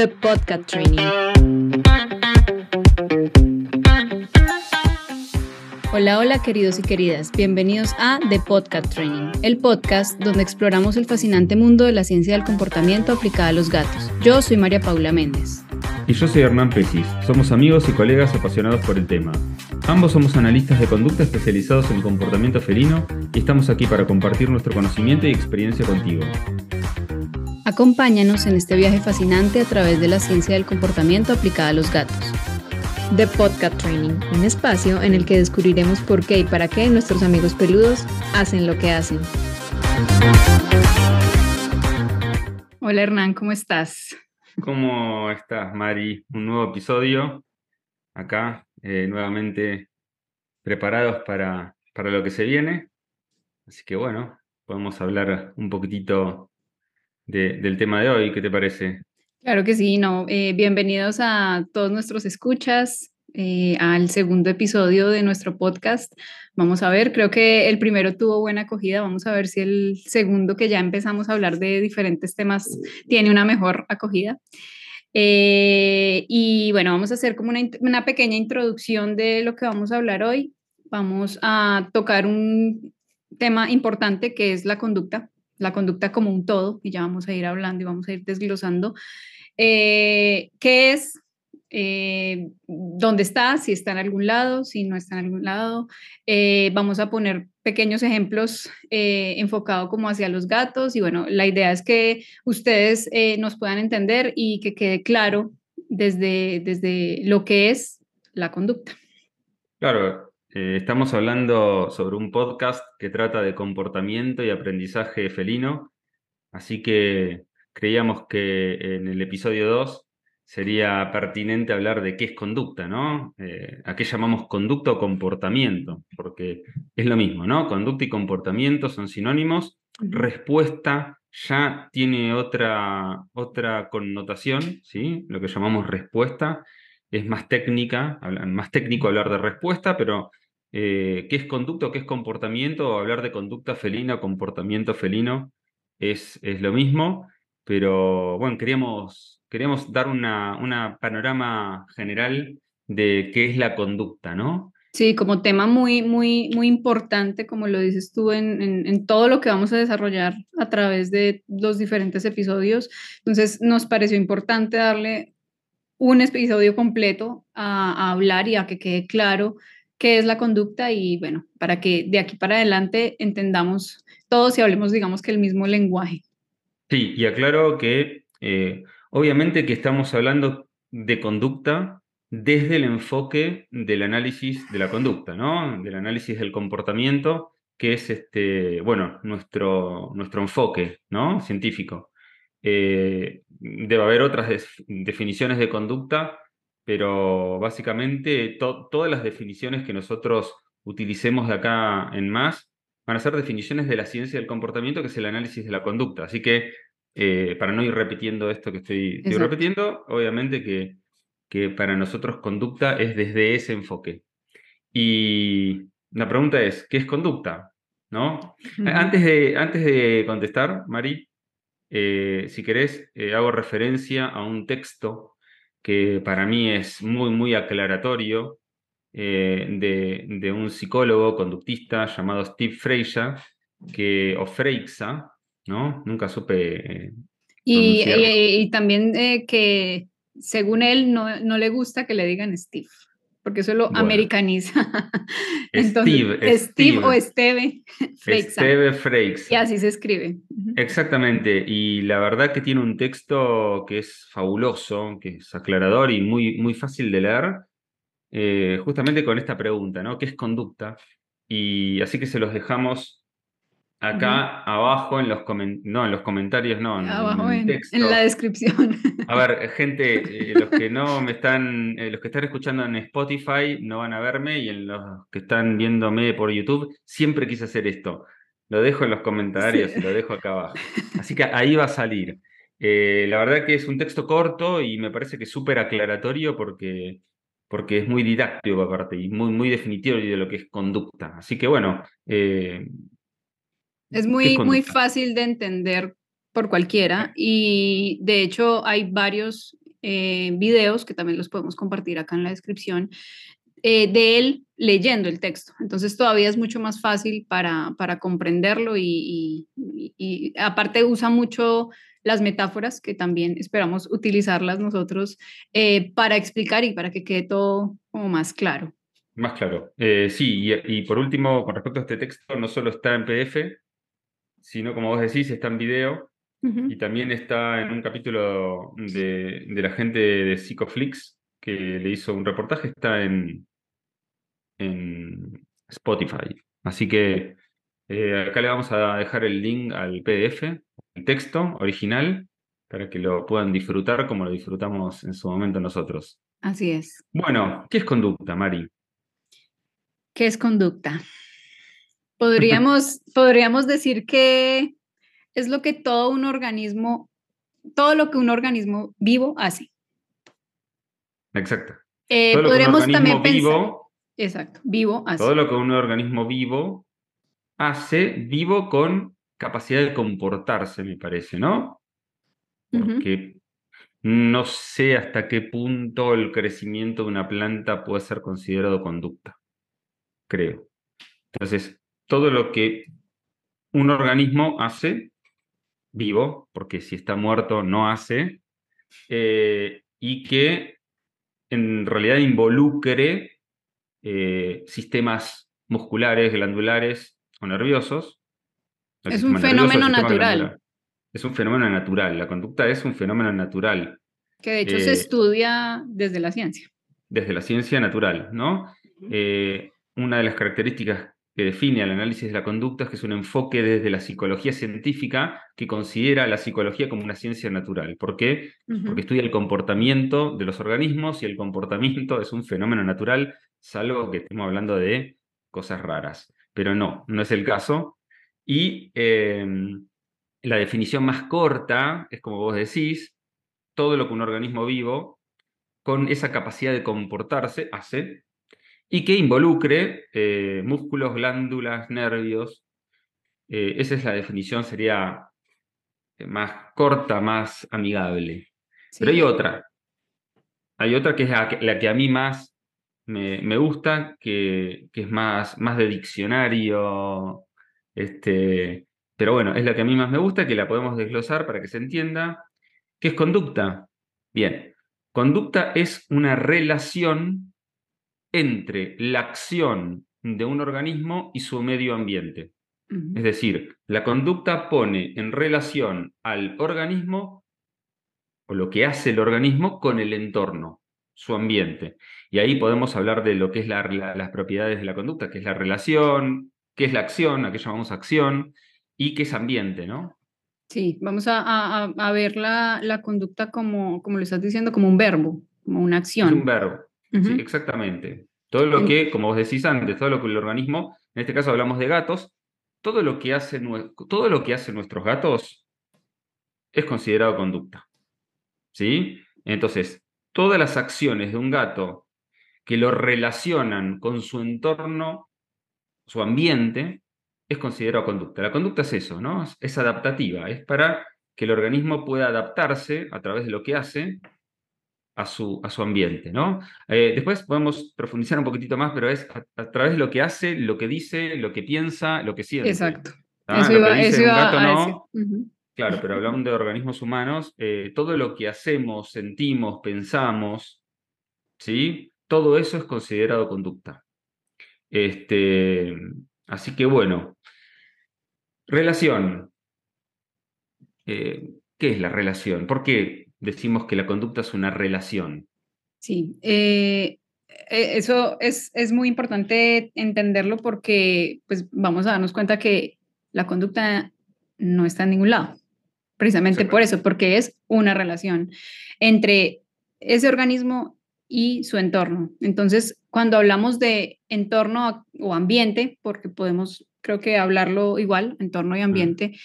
The Podcast Training. Hola, hola queridos y queridas, bienvenidos a The Podcast Training, el podcast donde exploramos el fascinante mundo de la ciencia del comportamiento aplicada a los gatos. Yo soy María Paula Méndez. Y yo soy Hernán Pesis, somos amigos y colegas apasionados por el tema. Ambos somos analistas de conducta especializados en comportamiento felino y estamos aquí para compartir nuestro conocimiento y experiencia contigo. Acompáñanos en este viaje fascinante a través de la ciencia del comportamiento aplicada a los gatos. The Podcast Training, un espacio en el que descubriremos por qué y para qué nuestros amigos peludos hacen lo que hacen. Hola Hernán, ¿cómo estás? ¿Cómo estás, Mari? Un nuevo episodio acá, eh, nuevamente preparados para, para lo que se viene. Así que bueno, podemos hablar un poquitito del tema de hoy. ¿Qué te parece? Claro que sí, no. Eh, bienvenidos a todos nuestros escuchas, eh, al segundo episodio de nuestro podcast. Vamos a ver, creo que el primero tuvo buena acogida. Vamos a ver si el segundo, que ya empezamos a hablar de diferentes temas, tiene una mejor acogida. Eh, y bueno, vamos a hacer como una, una pequeña introducción de lo que vamos a hablar hoy. Vamos a tocar un tema importante que es la conducta la conducta como un todo, y ya vamos a ir hablando y vamos a ir desglosando, eh, qué es, eh, dónde está, si está en algún lado, si no está en algún lado. Eh, vamos a poner pequeños ejemplos enfocados como hacia los gatos y bueno, la idea es que ustedes nos puedan entender y que quede claro desde, desde lo que es la conducta. Claro, eh, estamos hablando sobre un podcast que trata de comportamiento y aprendizaje felino, así que creíamos que en el episodio 2 sería pertinente hablar de qué es conducta, ¿no? Eh, ¿A qué llamamos conducta o comportamiento? Porque es lo mismo, ¿no? Conducta y comportamiento son sinónimos. Respuesta ya tiene otra, otra connotación, ¿sí? Lo que llamamos respuesta es más técnica, más técnico hablar de respuesta, pero eh, qué es conducta qué es comportamiento, hablar de conducta felina o comportamiento felino es, es lo mismo, pero bueno, queríamos, queríamos dar una, una panorama general de qué es la conducta, ¿no? Sí, como tema muy, muy, muy importante, como lo dices tú, en, en, todo lo que vamos a desarrollar a través de los diferentes episodios. Entonces, nos pareció importante darle un episodio completo a, a hablar y a que quede claro qué es la conducta y bueno, para que de aquí para adelante entendamos todos y hablemos, digamos que el mismo lenguaje. Sí, y aclaro que eh, obviamente que estamos hablando de conducta desde el enfoque del análisis de la conducta, ¿no? Del análisis del comportamiento, que es este, bueno, nuestro, nuestro enfoque, ¿no? Científico. Eh, debe haber otras definiciones de conducta pero básicamente todas las definiciones que nosotros utilicemos de acá en más van a ser definiciones de la ciencia del comportamiento, que es el análisis de la conducta. Así que, eh, para no ir repitiendo esto que estoy, repitiendo, obviamente que, que para nosotros conducta es desde ese enfoque. Y la pregunta es, ¿qué es conducta? ¿No? antes, de, antes de contestar, Mari, eh, si querés, eh, hago referencia a un texto que para mí es muy, muy aclaratorio, eh, de, un psicólogo conductista llamado Steve Freixa, que, o Freixa, ¿no? Nunca supe. Eh, y, también eh, que según él no, no, le gusta que le digan Steve porque eso lo americaniza. Steve, Steve, o Esteve Steve Freixa. Y así se escribe. Exactamente, y la verdad que tiene un texto que es fabuloso, que es aclarador y muy, muy fácil de leer, eh, justamente con esta pregunta, ¿no? ¿Qué es conducta? Y así que se los dejamos Acá abajo en los, no, en los comentarios, no, en, texto. en, la descripción. A ver, gente, eh, los que no me están, eh, los que están escuchando en Spotify no van a verme y en los que están viéndome por YouTube, siempre quise hacer esto. Lo dejo en los comentarios y lo dejo acá abajo. Así que ahí va a salir. Eh, la verdad que es un texto corto y me parece que es súper aclaratorio porque, porque es muy didáctico aparte y muy, muy definitivo de lo que es conducta. Así que bueno, es muy, muy fácil de entender por cualquiera y de hecho hay varios eh, videos que también los podemos compartir acá en la descripción eh, de él leyendo el texto. Entonces todavía es mucho más fácil para, para comprenderlo y, y, aparte usa mucho las metáforas que también esperamos utilizarlas nosotros eh, para explicar y para que quede todo como más claro. Más claro. Eh, sí, y, por último, con respecto a este texto, no solo está en PDF, sino como vos decís, está en video y también está en un capítulo de, de la gente de Psychoflix que le hizo un reportaje, está en, en Spotify. Así que eh, acá le vamos a dejar el link al PDF, el texto original, para que lo puedan disfrutar como lo disfrutamos en su momento nosotros. Así es. Bueno, ¿qué es conducta, Mari? ¿Qué es conducta? Podríamos, podríamos decir que es lo que todo un organismo, todo lo que un organismo vivo hace. Exacto. Eh, podríamos también pensar, Exacto, vivo hace. Todo lo que un organismo vivo hace, vivo con capacidad de comportarse, me parece, ¿no? Porque no sé hasta qué punto el crecimiento de una planta puede ser considerado conducta, creo. Entonces, todo lo que un organismo hace, vivo, porque si está muerto no hace, eh, y que en realidad involucre eh, sistemas musculares, glandulares o nerviosos. es un fenómeno natural. Es un fenómeno natural. La conducta es un fenómeno natural. Que de hecho se eh, estudia desde la ciencia. Desde la ciencia natural, ¿no? Una de las características que define el análisis de la conducta es que es un enfoque desde la psicología científica que considera la psicología como una ciencia natural. ¿Por qué? Porque estudia el comportamiento de los organismos y el comportamiento es un fenómeno natural salvo que estemos hablando de cosas raras. Pero no, no es el caso. Y em, la definición más corta es, como vos decís, todo lo que un organismo vivo, con esa capacidad de comportarse, hace, y que involucre eh, músculos, glándulas, nervios. Eh, esa es la definición, sería eh, más corta, más amigable. Pero hay otra. Hay otra que es la que a mí más me, gusta, que, es más, más de diccionario, este, pero bueno, es la que a mí más me gusta, que la podemos desglosar para que se entienda. ¿Qué es conducta? Bien, conducta es una relación entre la acción de un organismo y su medio ambiente. Es decir, la conducta pone en relación al organismo o lo que hace el organismo con el entorno, su ambiente. Y ahí podemos hablar de lo que es las propiedades de la conducta, que es la relación, qué es la acción, a qué llamamos acción, y qué es ambiente, ¿no? Sí, vamos a, ver la, conducta como, como lo estás diciendo, como un verbo, como una acción. Es un verbo, sí, exactamente. Todo lo que, como vos decís antes, todo lo que el organismo, en este caso hablamos de gatos, todo lo que, hace, todo lo que hacen nuestros gatos es considerado conducta. ¿Sí? Entonces, todas las acciones de un gato que lo relacionan con su entorno, su ambiente, es considerado conducta. La conducta es eso, ¿no? Es adaptativa, es para que el organismo pueda adaptarse a través de lo que hace a su, a su ambiente, ¿no? Eh, después podemos profundizar un poquitito más, pero es a, través de lo que hace, lo que dice, lo que piensa, lo que siente. Exacto. Eso iba, Claro, pero hablando de organismos humanos, eh, todo lo que hacemos, sentimos, pensamos, ¿sí? todo eso es considerado conducta. Este, así que bueno, relación. Eh, ¿Qué es la relación? ¿Por qué decimos que la conducta es una relación? Sí, eh, e, eso es, es, muy importante entenderlo porque pues, vamos a darnos cuenta que la conducta no está en ningún lado, precisamente por eso, porque es una relación entre ese organismo y su entorno. Entonces, cuando hablamos de entorno o ambiente, porque podemos, creo que hablarlo igual, entorno y ambiente,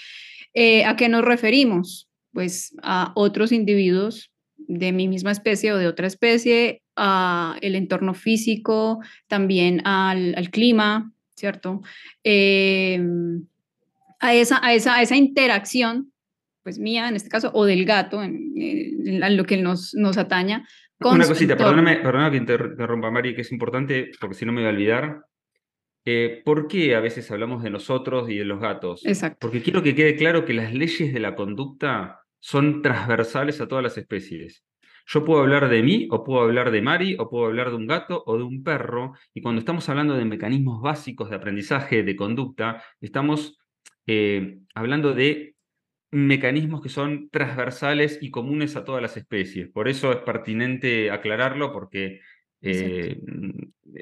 eh, ¿a qué nos referimos? Pues a otros individuos de mi misma especie o de otra especie, a el entorno físico, también al, clima, ¿cierto? Em, a, esa, a, esa, a esa interacción pues mía en este caso, o del gato, en, lo que nos, nos ataña. Una cosita, perdóname, perdóname que interrumpa, Mari, que es importante, porque si no me voy a olvidar. Eh, ¿Por qué a veces hablamos de nosotros y de los gatos? Exacto. Porque quiero que quede claro que las leyes de la conducta son transversales a todas las especies. Yo puedo hablar de mí, o puedo hablar de Mari, o puedo hablar de un gato o de un perro, y cuando estamos hablando de mecanismos básicos de aprendizaje, de conducta, estamos eh, hablando de mecanismos que son transversales y comunes a todas las especies. Por eso es pertinente aclararlo porque eh,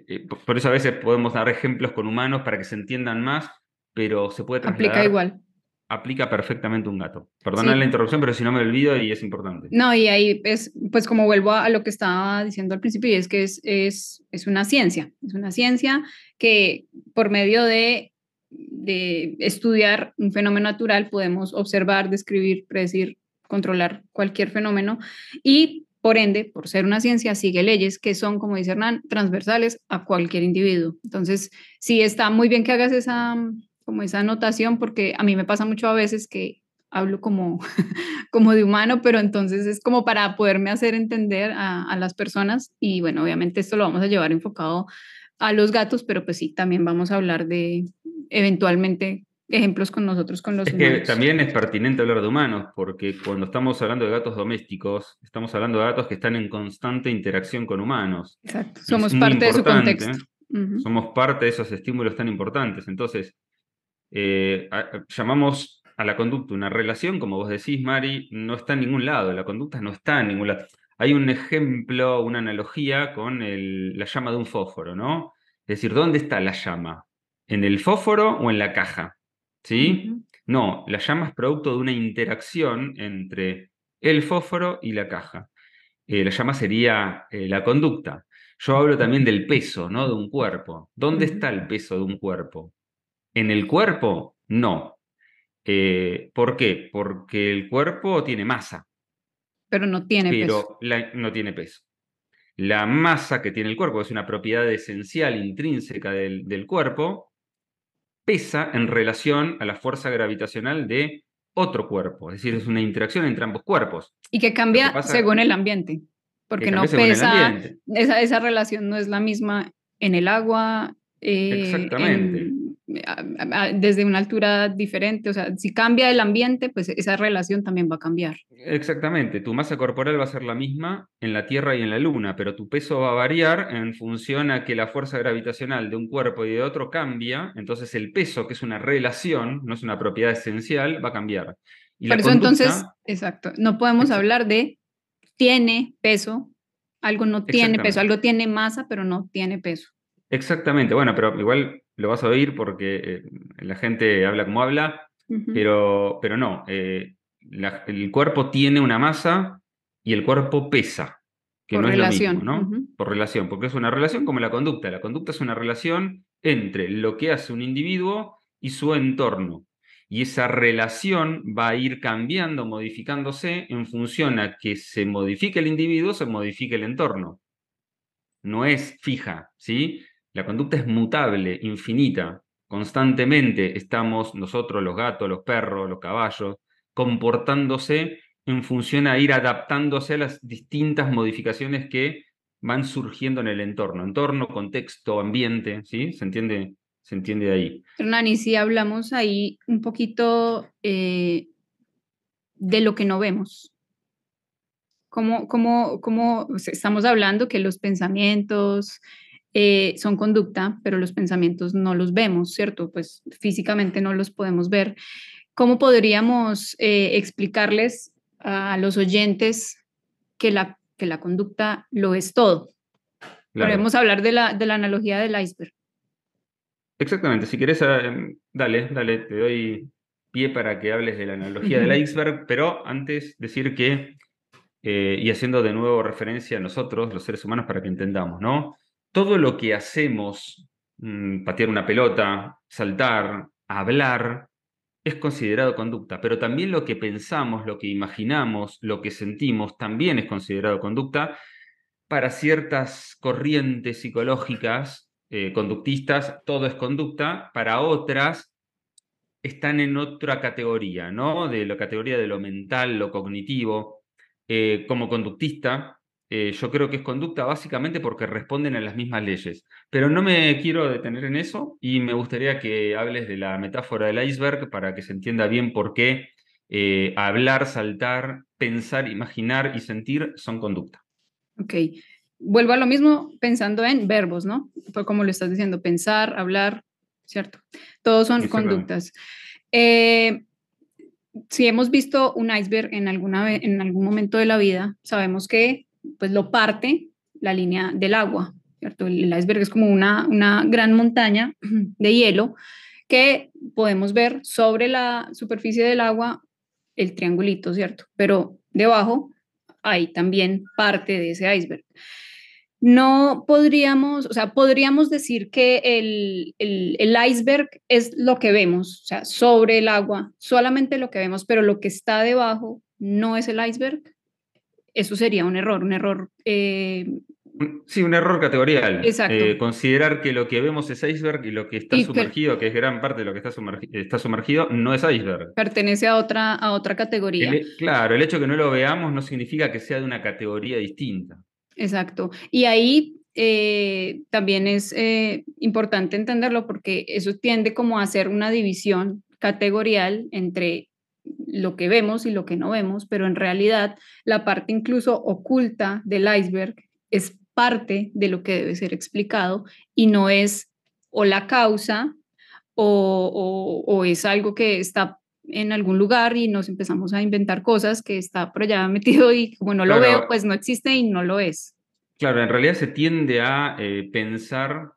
eh, por eso a veces podemos dar ejemplos con humanos para que se entiendan más, pero se puede trasladar. Aplica igual. Aplica perfectamente un gato. Perdona la interrupción, pero si no me olvido y es importante. No, y ahí es, pues como vuelvo a, lo que estaba diciendo al principio, y es que es, es, es una ciencia, es una ciencia que por medio de de estudiar un fenómeno natural podemos observar, describir, predecir, controlar cualquier fenómeno y por ende, por ser una ciencia, sigue leyes que son, como dice Hernán, transversales a cualquier individuo. Entonces, sí está muy bien que hagas esa, como esa anotación porque a mí me pasa mucho a veces que hablo como, como de humano, pero entonces es como para poderme hacer entender a, a las personas y bueno, obviamente esto lo vamos a llevar enfocado a los gatos, pero pues sí, también vamos a hablar de eventualmente ejemplos con nosotros, con los es que también es pertinente hablar de humanos, porque cuando estamos hablando de gatos domésticos, estamos hablando de gatos que están en constante interacción con humanos. Exacto, somos parte de su contexto. Somos parte de esos estímulos tan importantes. Entonces, eh, llamamos a la conducta una relación, como vos decís, Mari, no está en ningún lado, la conducta no está en ningún lado. Hay un ejemplo, una analogía con la llama de un fósforo, ¿no? Es decir, ¿dónde está la llama? ¿En el fósforo o en la caja? ¿Sí? No, la llama es producto de una interacción entre el fósforo y la caja. Eh, la llama sería eh, la conducta. Yo hablo también del peso, ¿no? De un cuerpo. ¿Dónde está el peso de un cuerpo? ¿En el cuerpo? No. Eh, ¿Por qué? Porque el cuerpo tiene masa. Pero no tiene peso. Pero no tiene peso. La masa que tiene el cuerpo, es una propiedad esencial, intrínseca del cuerpo, pesa en relación a la fuerza gravitacional de otro cuerpo, es decir, es una interacción entre ambos cuerpos. Y que cambia según el ambiente, porque no pesa, esa, esa relación no es la misma en el agua, eh, Exactamente desde una altura diferente, o sea, si cambia el ambiente, pues esa relación también va a cambiar. Exactamente, tu masa corporal va a ser la misma en la Tierra y en la Luna, pero tu peso va a variar en función a que la fuerza gravitacional de un cuerpo y de otro cambia, entonces el peso, que es una relación, no es una propiedad esencial, va a cambiar. Y Por eso entonces, exacto, no podemos hablar de tiene peso, algo no tiene peso, algo tiene masa, pero no tiene peso. Exactamente, bueno, pero igual lo vas a oír porque eh, la gente habla como habla, pero, pero no, eh, el cuerpo tiene una masa y el cuerpo pesa, que no es lo mismo, ¿no? Por relación, porque es una relación como la conducta. La conducta es una relación entre lo que hace un individuo y su entorno. Y esa relación va a ir cambiando, modificándose en función a que se modifique el individuo, se modifique el entorno. No es fija, ¿sí? La conducta es mutable, infinita. Constantemente estamos nosotros, los gatos, los perros, los caballos, comportándose en función a ir adaptándose a las distintas modificaciones que van surgiendo en el entorno, entorno, contexto, ambiente, ¿sí? ¿Se entiende? Se entiende de ahí. Hernán, si hablamos ahí un poquito eh, de lo que no vemos, ¿Cómo, cómo, cómo estamos hablando que los pensamientos, eh, son conducta, pero los pensamientos no los vemos, ¿cierto? Pues físicamente no los podemos ver. ¿Cómo podríamos eh, explicarles a los oyentes que la, que la conducta lo es todo? Podemos hablar de la, de la analogía del iceberg. Exactamente, si quieres, eh, dale, dale, te doy pie para que hables de la analogía del iceberg, pero antes decir que, y haciendo de nuevo referencia a nosotros, los seres humanos, para que entendamos, ¿no? Todo lo que hacemos, mm, patear una pelota, saltar, hablar, es considerado conducta, pero también lo que pensamos, lo que imaginamos, lo que sentimos, también es considerado conducta para ciertas corrientes psicológicas, eh, conductistas, todo es conducta, para otras están en otra categoría, ¿no? De la categoría de lo mental, lo cognitivo. Eh, como conductista, eh, yo creo que es conducta básicamente porque responden a las mismas leyes. Pero no me quiero detener en eso y me gustaría que hables de la metáfora del iceberg para que se entienda bien por qué eh, hablar, saltar, pensar, imaginar y sentir son conducta. Ok. Vuelvo a lo mismo pensando en verbos, ¿no? Como lo estás diciendo, pensar, hablar, ¿cierto? Todos son conductas. Eh, si hemos visto un iceberg en, alguna, en algún momento de la vida, sabemos que pues lo parte la línea del agua, ¿cierto? El iceberg es como una, una gran montaña de hielo que podemos ver sobre la superficie del agua el triangulito, ¿cierto? Pero debajo hay también parte de ese iceberg. No podríamos, o sea, podríamos decir que el, el, iceberg es lo que vemos, o sea, sobre el agua, solamente lo que vemos, pero lo que está debajo no es el iceberg. Eso sería un error, un error eh, Sí, un error categorial. Exacto. Eh, considerar que lo que vemos es iceberg y lo que está sumergido, que... es gran parte de lo que está, está, sumergido, no es iceberg. Pertenece a otra, a otra categoría. claro, el hecho de que no lo veamos no significa que sea de una categoría distinta. Exacto. Y ahí eh, también es eh, importante entenderlo porque eso tiende como a hacer una división categorial entre lo que vemos y lo que no vemos, pero en realidad la parte incluso oculta del iceberg es parte de lo que debe ser explicado y no es o la causa o, es algo que está en algún lugar y nos empezamos a inventar cosas que está por allá metido y como no lo veo, pues no existe y no lo es. Claro, en realidad se tiende a eh, pensar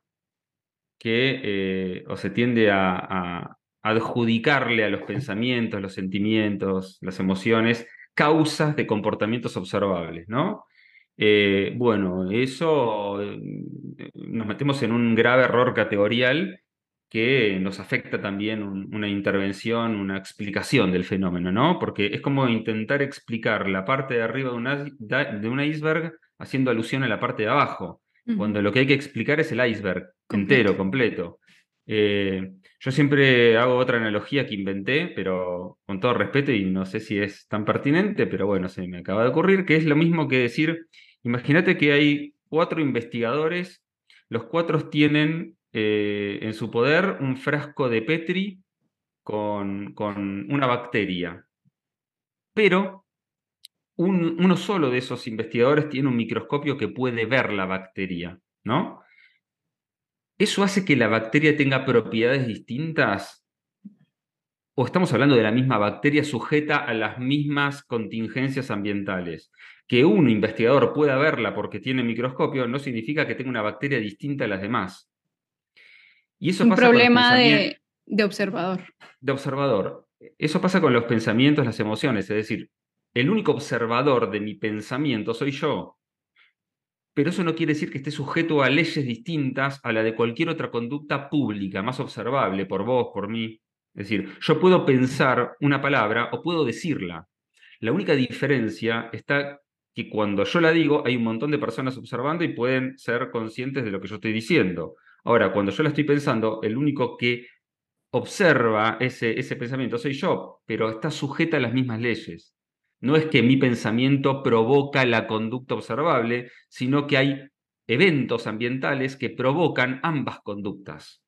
que, eh, o se tiende a, adjudicarle a los pensamientos, los sentimientos, las emociones, causas de comportamientos observables, ¿no? Eh, bueno, eso eh, nos metemos en un grave error categorial que nos afecta también una intervención, una explicación del fenómeno, ¿no? Porque es como intentar explicar la parte de arriba de, un iceberg haciendo alusión a la parte de abajo, cuando lo que hay que explicar es el iceberg entero, completo. Eh, yo siempre hago otra analogía que inventé, pero con todo respeto y no sé si es tan pertinente, pero bueno, se me acaba de ocurrir, que es lo mismo que decir Imagínate que hay cuatro investigadores, los cuatro tienen eh, en su poder un frasco de Petri con, una bacteria, pero uno solo de esos investigadores tiene un microscopio que puede ver la bacteria, ¿no? ¿Eso hace que la bacteria tenga propiedades distintas? ¿O estamos hablando de la misma bacteria sujeta a las mismas contingencias ambientales? que un investigador pueda verla porque tiene microscopio no significa que tenga una bacteria distinta a las demás. Y eso un problema de, de observador. De observador. Eso pasa con los pensamientos, las emociones, es decir, el único observador de mi pensamiento soy yo. Pero eso no quiere decir que esté sujeto a leyes distintas a la de cualquier otra conducta pública, más observable por vos, por mí. Es decir, yo puedo pensar una palabra o puedo decirla. La única diferencia está que cuando yo la digo hay un montón de personas observando y pueden ser conscientes de lo que yo estoy diciendo. Ahora, cuando yo la estoy pensando, el único que observa ese, ese pensamiento soy yo, pero está sujeta a las mismas leyes. No es que mi pensamiento provoca la conducta observable, sino que hay eventos ambientales que provocan ambas conductas,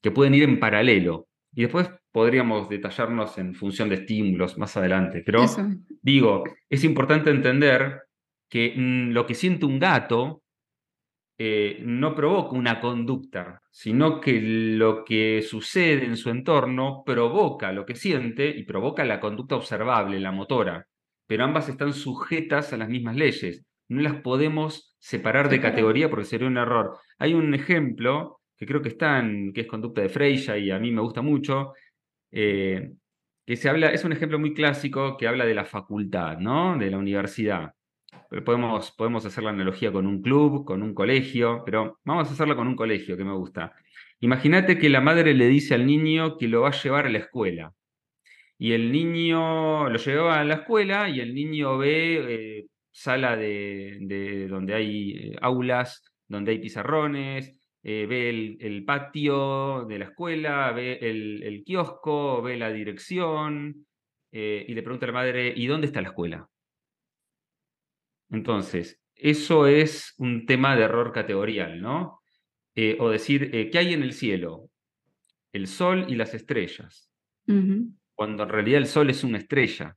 que pueden ir en paralelo. Y después podríamos detallarnos en función de estímulos más adelante. Pero digo, es importante entender que mm, lo que siente un gato eh, no provoca una conducta, sino que lo que sucede en su entorno provoca lo que siente y provoca la conducta observable, la motora. Pero ambas están sujetas a las mismas leyes. No las podemos separar de categoría porque sería un error. Hay un ejemplo que creo que está en, que es conducta de Freya y a mí me gusta mucho, eh, que se habla, es un ejemplo muy clásico que habla de la facultad, ¿no? De la universidad. Podemos, podemos hacer la analogía con un club, con un colegio, pero vamos a hacerla con un colegio que me gusta. Imagínate que la madre le dice al niño que lo va a llevar a la escuela. Y el niño lo lleva a la escuela y el niño ve eh, sala de, donde hay eh, aulas, donde hay pizarrones, eh, ve el, patio de la escuela, ve el, kiosco, ve la dirección y le pregunta a la madre, ¿y dónde está la escuela? Entonces, eso es un tema de error categorial, ¿no? O decir, ¿qué hay en el cielo? El sol y las estrellas. Cuando en realidad el sol es una estrella.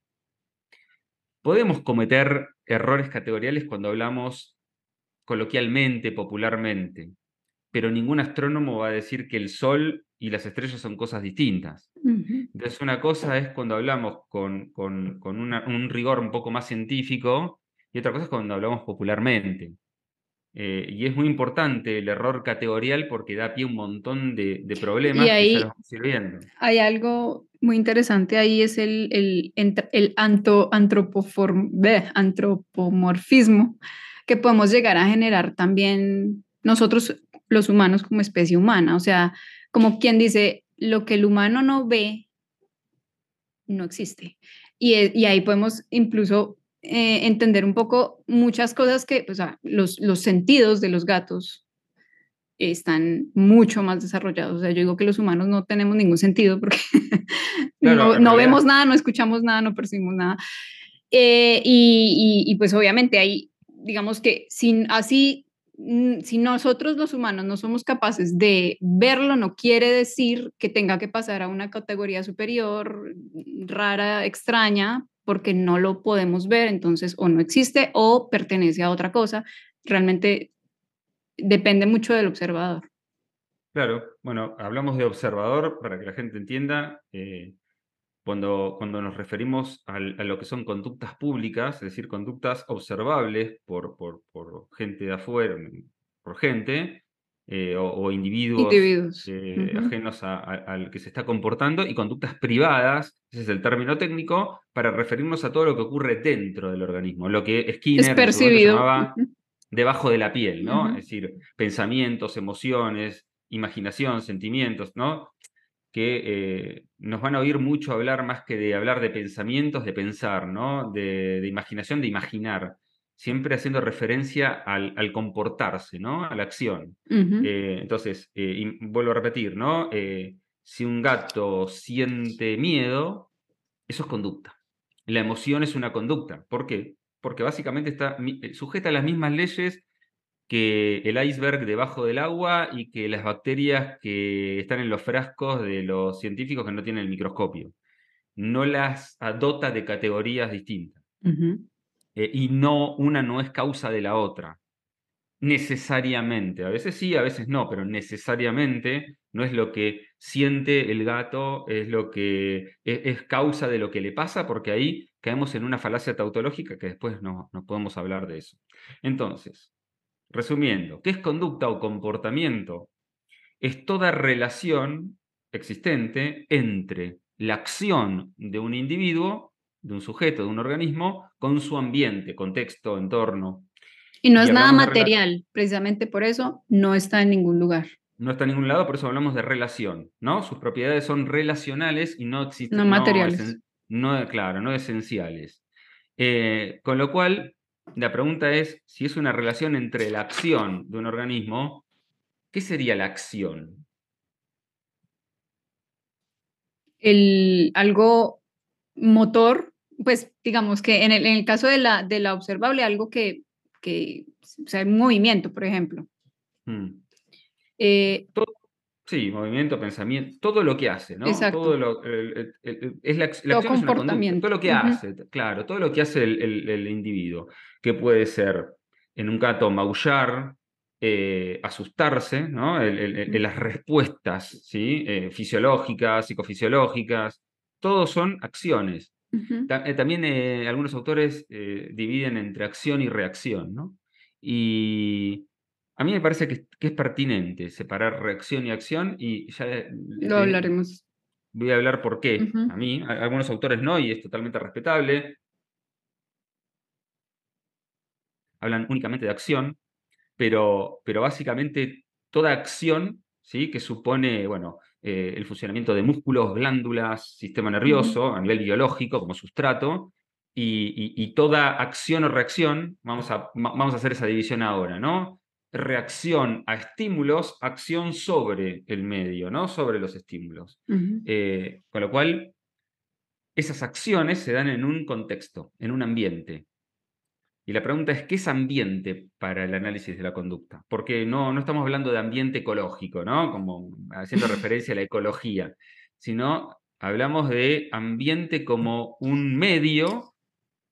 Podemos cometer errores categoriales cuando hablamos coloquialmente, popularmente pero ningún astrónomo va a decir que el Sol y las estrellas son cosas distintas. Entonces, una cosa es cuando hablamos con, con, un rigor un poco más científico y otra cosa es cuando hablamos popularmente. Eh, y es muy importante el error categorial porque da pie a un montón de, problemas y ahí, que Hay algo muy interesante ahí, es el, el, el antropomorfismo que podemos llegar a generar también nosotros los humanos como especie humana. O sea, como quien dice, lo que el humano no ve, no existe. Y, e, ahí podemos incluso eh, entender un poco muchas cosas que, sea, los, los sentidos de los gatos están mucho más desarrollados. O sea, yo digo que los humanos no tenemos ningún sentido porque no, vemos nada, no escuchamos nada, no percibimos nada. Eh, y, y, pues obviamente ahí, digamos que sin así Mm, si nosotros los humanos no somos capaces de verlo, no quiere decir que tenga que pasar a una categoría superior, rara, extraña, porque no lo podemos ver, entonces o no existe o pertenece a otra cosa. Realmente depende mucho del observador. Claro, bueno, hablamos de observador para que la gente entienda. Eh, cuando, cuando nos referimos a lo que son conductas públicas, es decir, conductas observables por, por, por gente de afuera, por gente, eh, o, individuos, eh, ajenos al que se está comportando, y conductas privadas, ese es el término técnico, para referirnos a todo lo que ocurre dentro del organismo, lo que Skinner llamaba debajo de la piel, ¿no? Es decir, pensamientos, emociones, imaginación, sentimientos, ¿no? que eh, nos van a oír mucho hablar más que de hablar de pensamientos, de pensar, ¿no? De, imaginación, de imaginar, siempre haciendo referencia al, comportarse, ¿no? A la acción. Eh, entonces, eh, vuelvo a repetir, ¿no? si un gato siente miedo, eso es conducta. La emoción es una conducta. ¿Por qué? Porque básicamente está sujeta a las mismas leyes que el iceberg debajo del agua y que las bacterias que están en los frascos de los científicos que no tienen el microscopio. No las dota de categorías distintas. Eh, y no, una no es causa de la otra. Necesariamente. A veces sí, a veces no, pero necesariamente no es lo que siente el gato, es lo que es, es causa de lo que le pasa, porque ahí caemos en una falacia tautológica que después no, no podemos hablar de eso. Entonces, Resumiendo, ¿qué es conducta o comportamiento? Es toda relación existente entre la acción de un individuo, de un sujeto, de un organismo, con su ambiente, contexto, entorno. Y no es nada material, precisamente por eso no está en ningún lugar. No está en ningún lado, por eso hablamos de relación, ¿no? Sus propiedades son relacionales y no existen. No materiales. No, claro, no esenciales. Eh, con lo cual, la pregunta es, si es una relación entre la acción de un organismo, ¿qué sería la acción? El, algo motor, pues digamos que en el, caso de la, de la observable, algo que, que o sea, un movimiento, por ejemplo. Hmm. Eh, Sí, movimiento, pensamiento, todo lo que hace, ¿no? Todo lo, es la, acción es una todo lo que hace, claro, todo lo que hace el, individuo, que puede ser en un gato maullar, eh, asustarse, ¿no? las respuestas ¿sí? Eh, fisiológicas, psicofisiológicas, todos son acciones. Eh, también algunos autores dividen entre acción y reacción, ¿no? Y a mí me parece que, es pertinente separar reacción y acción y ya... Lo hablaremos. Voy a hablar por qué. A mí, algunos autores no, y es totalmente respetable. Hablan únicamente de acción, pero, pero básicamente toda acción ¿sí? que supone, bueno, eh, el funcionamiento de músculos, glándulas, sistema nervioso, a nivel biológico como sustrato, y, toda acción o reacción, vamos a, vamos a hacer esa división ahora, ¿no? reacción a estímulos, acción sobre el medio, ¿no? Sobre los estímulos. Eh, con lo cual, esas acciones se dan en un contexto, en un ambiente. Y la pregunta es, ¿qué es ambiente para el análisis de la conducta? Porque no, no estamos hablando de ambiente ecológico, ¿no? Como haciendo referencia a la ecología, sino hablamos de ambiente como un medio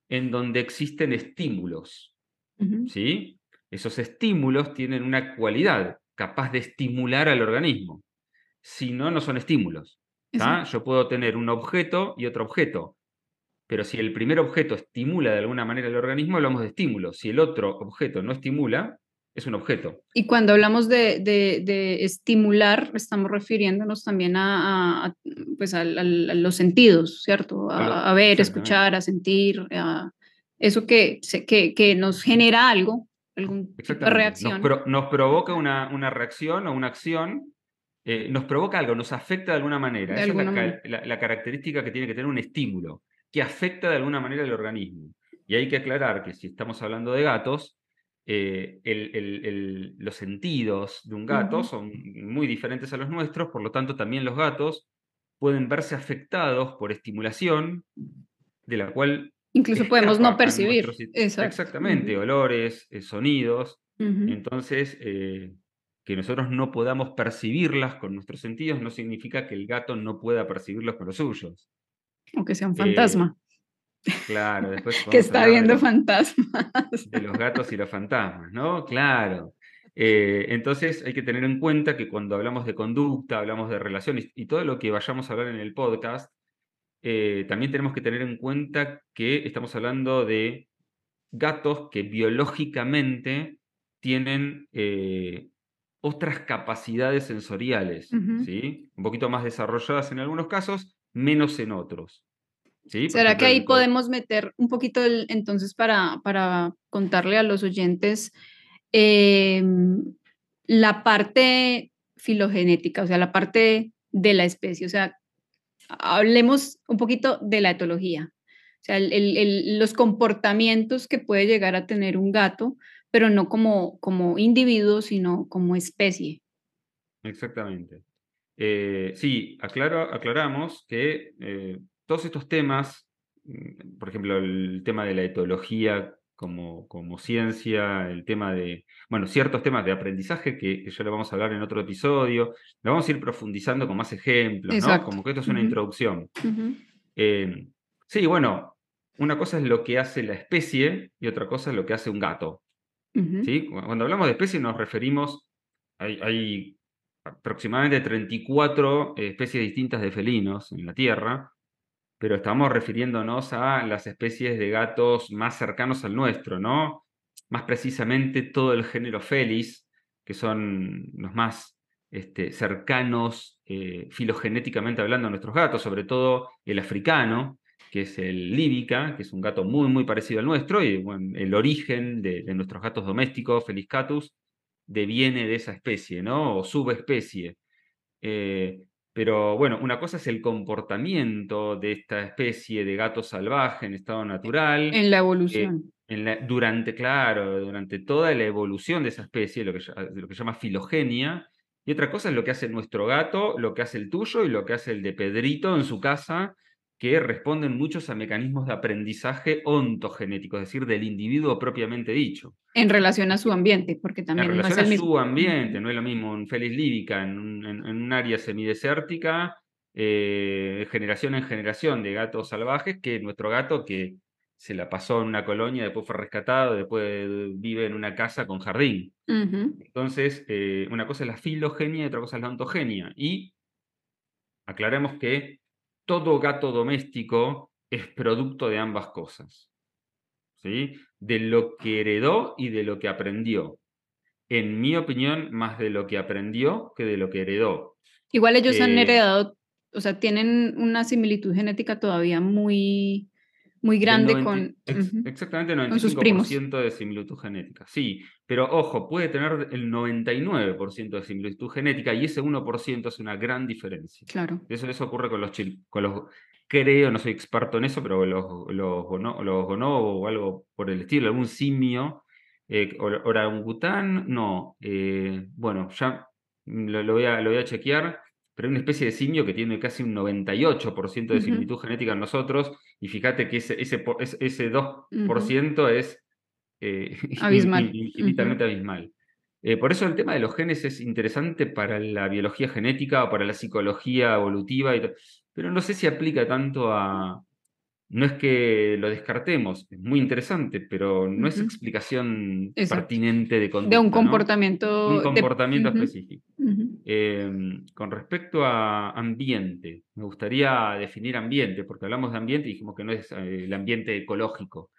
en donde existen estímulos, ¿sí? Esos estímulos tienen una cualidad capaz de estimular al organismo. Si no, no son estímulos. Yo puedo tener un objeto y otro objeto. Pero si el primer objeto estimula de alguna manera al organismo, hablamos de estímulo. Si el otro objeto no estimula, es un objeto. Y cuando hablamos de, estimular, estamos refiriéndonos también a, pues a, los sentidos, ¿cierto? A, ver, escuchar, a sentir, a eso que, que, que, nos genera algo algún reacción. Nos, provoca una, una, reacción o una acción, eh, nos provoca algo, nos afecta de alguna manera. Esa es la, característica que tiene que tener un estímulo, que afecta de alguna manera al organismo. Y hay que aclarar que si estamos hablando de gatos, eh, los sentidos de un gato son muy diferentes a los nuestros, por lo tanto también los gatos pueden verse afectados por estimulación de la cual Incluso podemos no percibir. Exactamente, olores, eh, sonidos. Entonces, eh, que nosotros no podamos percibirlas con nuestros sentidos no significa que el gato no pueda percibirlos con los suyos. O que sea un fantasma. Eh, claro, después. que está viendo fantasmas. De los gatos y los fantasmas, ¿no? Claro. entonces hay que tener en cuenta que cuando hablamos de conducta, hablamos de relaciones y todo lo que vayamos a hablar en el podcast, eh, también tenemos que tener en cuenta que estamos hablando de gatos que biológicamente tienen eh, otras capacidades sensoriales, ¿sí? un poquito más desarrolladas en algunos casos, menos en otros. ¿sí? ¿Será que ahí podemos meter un poquito entonces para, para contarle a los oyentes em, la parte filogenética, o sea, la parte de la especie, o sea, hablemos un poquito de la etología, o sea, los comportamientos que puede llegar a tener un gato, pero no como, como individuo, sino como especie. Exactamente. Eh, sí, aclaro, aclaramos que eh, todos estos temas, mm, por ejemplo, el tema de la etología como, como ciencia, el tema de, bueno, ciertos temas de aprendizaje que, ya lo vamos a hablar en otro episodio, lo vamos a ir profundizando con más ejemplos, ¿no? Como que esto es una introducción. Em, sí, bueno, una cosa es lo que hace la especie y otra cosa es lo que hace un gato. ¿sí? Cuando hablamos de especie nos referimos, hay, hay aproximadamente 34 especies distintas de felinos en la Tierra, pero estamos refiriéndonos a las especies de gatos más cercanos al nuestro, ¿no? Más precisamente todo el género Felis, que son los más este, cercanos eh, filogenéticamente hablando a nuestros gatos, sobre todo el africano, que es el líbica, que es un gato muy, muy parecido al nuestro, y el origen de, nuestros gatos domésticos, Felis catus, deviene de esa especie, ¿no? O subespecie. Eh, pero bueno, una cosa es el comportamiento de esta especie de gato salvaje en estado natural. En la evolución. en durante, claro, durante toda la evolución de esa especie, lo que, lo que se llama filogenia. Y otra cosa es lo que hace nuestro gato, lo que hace el tuyo y lo que hace el de Pedrito en su casa que responden muchos a mecanismos de aprendizaje ontogenético, es decir, del individuo propiamente dicho. En relación a su ambiente, porque también en relación a su ambiente, no es lo mismo un Félix líbica en un, área semidesértica, eh, generación en generación de gatos salvajes, que nuestro gato que se la pasó en una colonia, después fue rescatado, después vive en una casa con jardín. Entonces, eh, una cosa es la filogenia y otra cosa es la ontogenia. Y aclaremos que todo gato doméstico es producto de ambas cosas. ¿sí? De lo que heredó y de lo que aprendió. En mi opinión, más de lo que aprendió que de lo que heredó. Igual ellos han eh, heredado, o sea, tienen una similitud genética todavía muy, muy grande con... exactamente el 95% de similitud genética. Sí, pero ojo, puede tener el 99% de similitud genética y ese 1% es una gran diferencia. Claro. Eso, eso ocurre con los, con los, creo, no soy experto en eso, pero los, los, los o algo por el estilo, algún simio Eh, orangután, no. Eh, bueno, ya lo, voy a, lo voy a chequear pero hay una especie de simio que tiene casi un 98% de similitud genética en nosotros, y fíjate que ese, ese, ese 2% es eh, abismal. infinitamente abismal. Eh, por eso el tema de los genes es interesante para la biología genética o para la psicología evolutiva, pero no sé si aplica tanto a, no es que lo descartemos, es muy interesante, pero no es explicación pertinente de conducta. De un comportamiento. Un comportamiento específico. Em, con respecto a ambiente, me gustaría definir ambiente, porque hablamos de ambiente y dijimos que no es eh, el ambiente ecológico.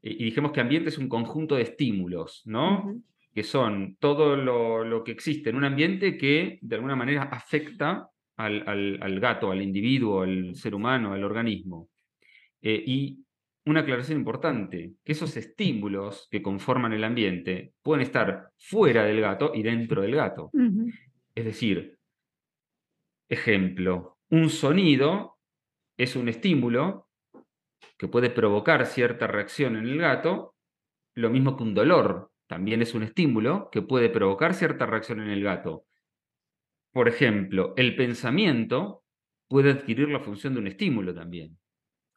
y, dijimos que ambiente es un conjunto de estímulos, ¿no? Que son todo lo, que existe en un ambiente que de alguna manera afecta al gato, al individuo, al ser humano, al organismo. Eh, y una aclaración importante, que esos estímulos que conforman el ambiente pueden estar fuera del gato y dentro del gato. Es decir, ejemplo, un sonido es un estímulo que puede provocar cierta reacción en el gato, lo mismo que un dolor también es un estímulo que puede provocar cierta reacción en el gato. Por ejemplo, el pensamiento puede adquirir la función de un estímulo también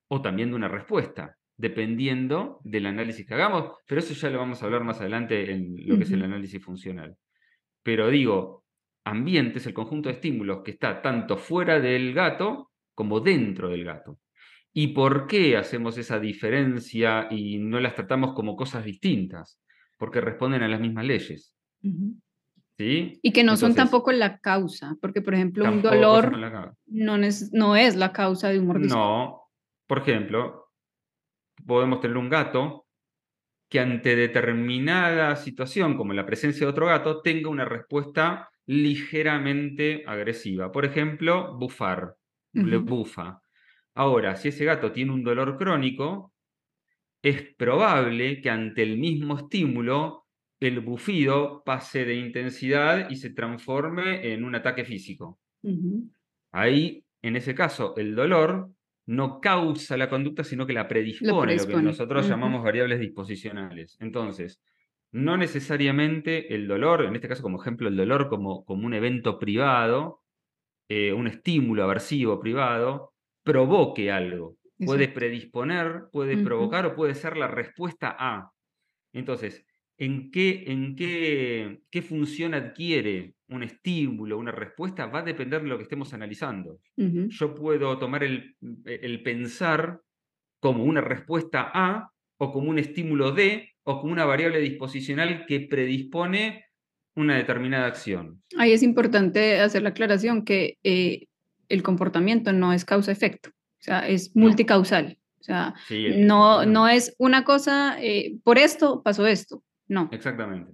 o también de una respuesta, dependiendo del análisis que hagamos, pero eso ya lo vamos a hablar más adelante en lo que es el análisis funcional. Pero digo, ambiente es el conjunto de estímulos que está tanto fuera del gato como dentro del gato. ¿Y por qué hacemos esa diferencia y no las tratamos como cosas distintas? Porque responden a las mismas leyes. ¿Sí? Y que no son tampoco la causa, porque por ejemplo un dolor no es, no es la causa de un mordisco. No, por ejemplo, podemos tener un gato que ante determinada situación, como la presencia de otro gato, tenga una respuesta ligeramente agresiva. Por ejemplo, bufar, le bufa. Ahora, si ese gato tiene un dolor crónico, es probable que ante el mismo estímulo el bufido pase de intensidad y se transforme en un ataque físico. Ahí, en ese caso, el dolor no causa la conducta, sino que la predispone, lo, que nosotros llamamos variables disposicionales. Entonces, no necesariamente el dolor, en este caso como ejemplo el dolor como, como un evento privado, eh, un estímulo aversivo privado, provoque algo. Puede predisponer, puede provocar o puede ser la respuesta a. Entonces, ¿en qué, en qué, qué función adquiere un estímulo, una respuesta, va a depender de lo que estemos analizando. Yo puedo tomar el, el, pensar como una respuesta A o como un estímulo D o como una variable disposicional que predispone una determinada acción. Ahí es importante hacer la aclaración que eh, el comportamiento no es causa-efecto, o sea, es multicausal. O sea, no, no es una cosa, eh, por esto pasó esto, no. Exactamente.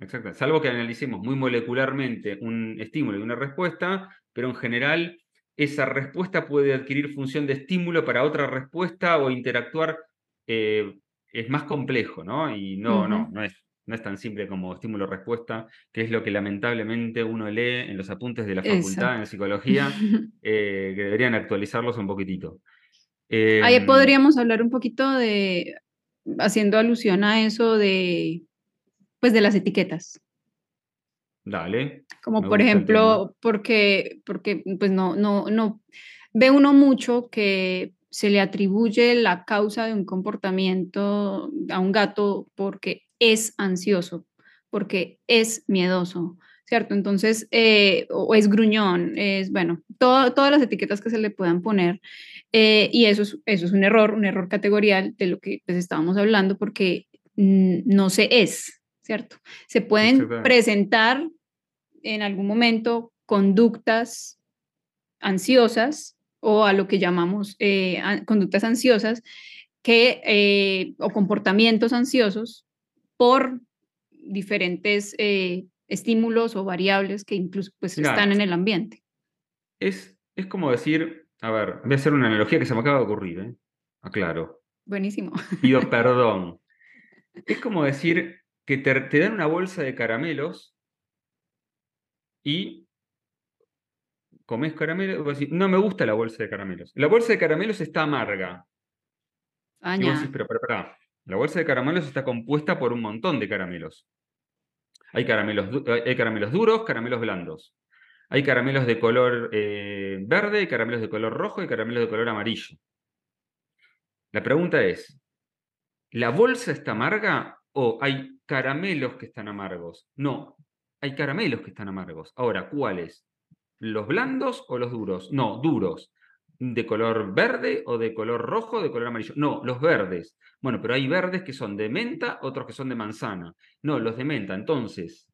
Exacto. Salvo que analicemos muy molecularmente un estímulo y una respuesta, pero en general esa respuesta puede adquirir función de estímulo para otra respuesta o interactuar. Eh, es más complejo, ¿no? Y no, no, no es, no es tan simple como estímulo-respuesta, que es lo que lamentablemente uno lee en los apuntes de la facultad en psicología, eh, que deberían actualizarlos un poquitito. Ahí em, podríamos hablar un poquito de, haciendo alusión a eso de pues de las etiquetas. Dale. Como por ejemplo, porque, porque pues no, no, no, ve uno mucho que se le atribuye la causa de un comportamiento a un gato porque es ansioso, porque es miedoso, ¿cierto? Entonces, eh, o es gruñón, es, bueno, todas las etiquetas que se le puedan poner. Eh, y eso es, eso es un error, un error categorial de lo que pues, estábamos hablando, porque mm, no se es, ¿cierto? Se pueden presentar en algún momento conductas ansiosas o a lo que llamamos eh, conductas ansiosas que, eh, o comportamientos ansiosos por diferentes eh, estímulos o variables que incluso pues, están en el ambiente. Es, es como decir, a ver, voy a hacer una analogía que se me acaba de ocurrir, ¿eh? aclaro. Buenísimo. Pido perdón. Es como decir, que te, dan una bolsa de caramelos y comes caramelos, y no me gusta la bolsa de caramelos. La bolsa de caramelos está amarga. Aña. pero, pero, La bolsa de caramelos está compuesta por un montón de caramelos. Hay caramelos, hay caramelos duros, caramelos blandos. Hay caramelos de color eh, verde, hay caramelos de color rojo y caramelos de color amarillo. La pregunta es, ¿la bolsa está amarga o hay caramelos que están amargos? No, hay caramelos que están amargos. Ahora, ¿cuáles? ¿Los blandos o los duros? No, duros. ¿De color verde o de color rojo o de color amarillo? No, los verdes. Bueno, pero hay verdes que son de menta, otros que son de manzana. No, los de menta. Entonces,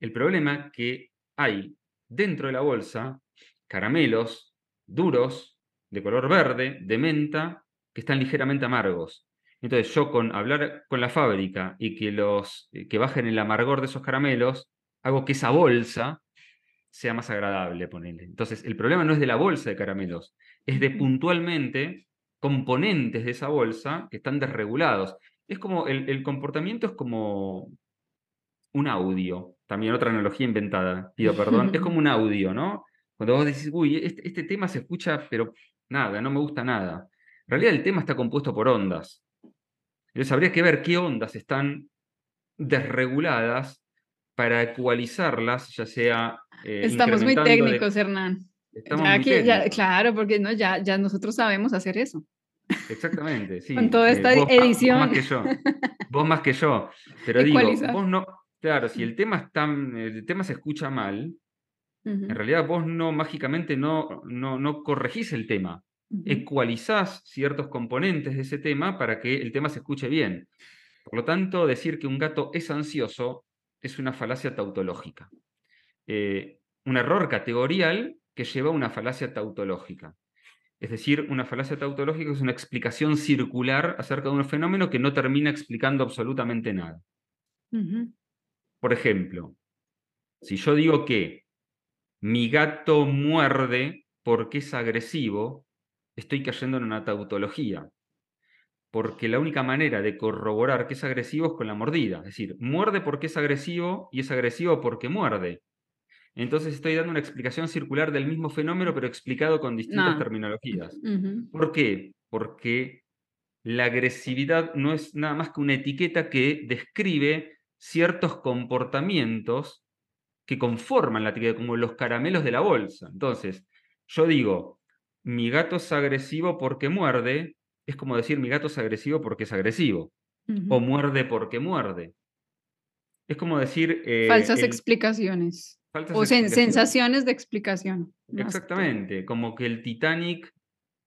el problema es que hay dentro de la bolsa caramelos duros de color verde, de menta, que están ligeramente amargos. Entonces yo con hablar con la fábrica y que, los, eh, que bajen el amargor de esos caramelos, hago que esa bolsa sea más agradable, ponerle. Entonces el problema no es de la bolsa de caramelos, es de puntualmente componentes de esa bolsa que están desregulados. Es como, el, el comportamiento es como un audio, también otra analogía inventada, pido perdón, es como un audio, ¿no? Cuando vos decís, uy, este, este tema se escucha, pero nada, no me gusta nada. En realidad el tema está compuesto por ondas. Entonces habría que ver qué ondas están desreguladas para ecualizarlas, ya sea... Eh, Estamos muy técnicos, Hernán. Estamos muy técnicos. claro, porque no, ya, ya nosotros sabemos hacer eso. Exactamente, sí. Con toda eh, esta edición. Vos más que yo. Vos más que yo. Pero digo, vos no, claro, si el tema, está, el tema se escucha mal, en realidad vos no mágicamente no, no, no corregís el tema ecualizás ciertos componentes de ese tema para que el tema se escuche bien. Por lo tanto, decir que un gato es ansioso es una falacia tautológica. Eh, un error categorial que lleva a una falacia tautológica. Es decir, una falacia tautológica es una explicación circular acerca de un fenómeno que no termina explicando absolutamente nada. Por ejemplo, si yo digo que mi gato muerde porque es agresivo, estoy cayendo en una tautología. Porque la única manera de corroborar que es agresivo es con la mordida. Es decir, muerde porque es agresivo y es agresivo porque muerde. Entonces estoy dando una explicación circular del mismo fenómeno, pero explicado con distintas terminologías. ¿Por qué? Porque la agresividad no es nada más que una etiqueta que describe ciertos comportamientos que conforman la etiqueta, como los caramelos de la bolsa. Entonces, yo digo, mi gato es agresivo porque muerde, es como decir mi gato es agresivo porque es agresivo, o muerde porque muerde. Es como decir... Eh, falsas explicaciones. o sensaciones de explicación. Exactamente, como que el Titanic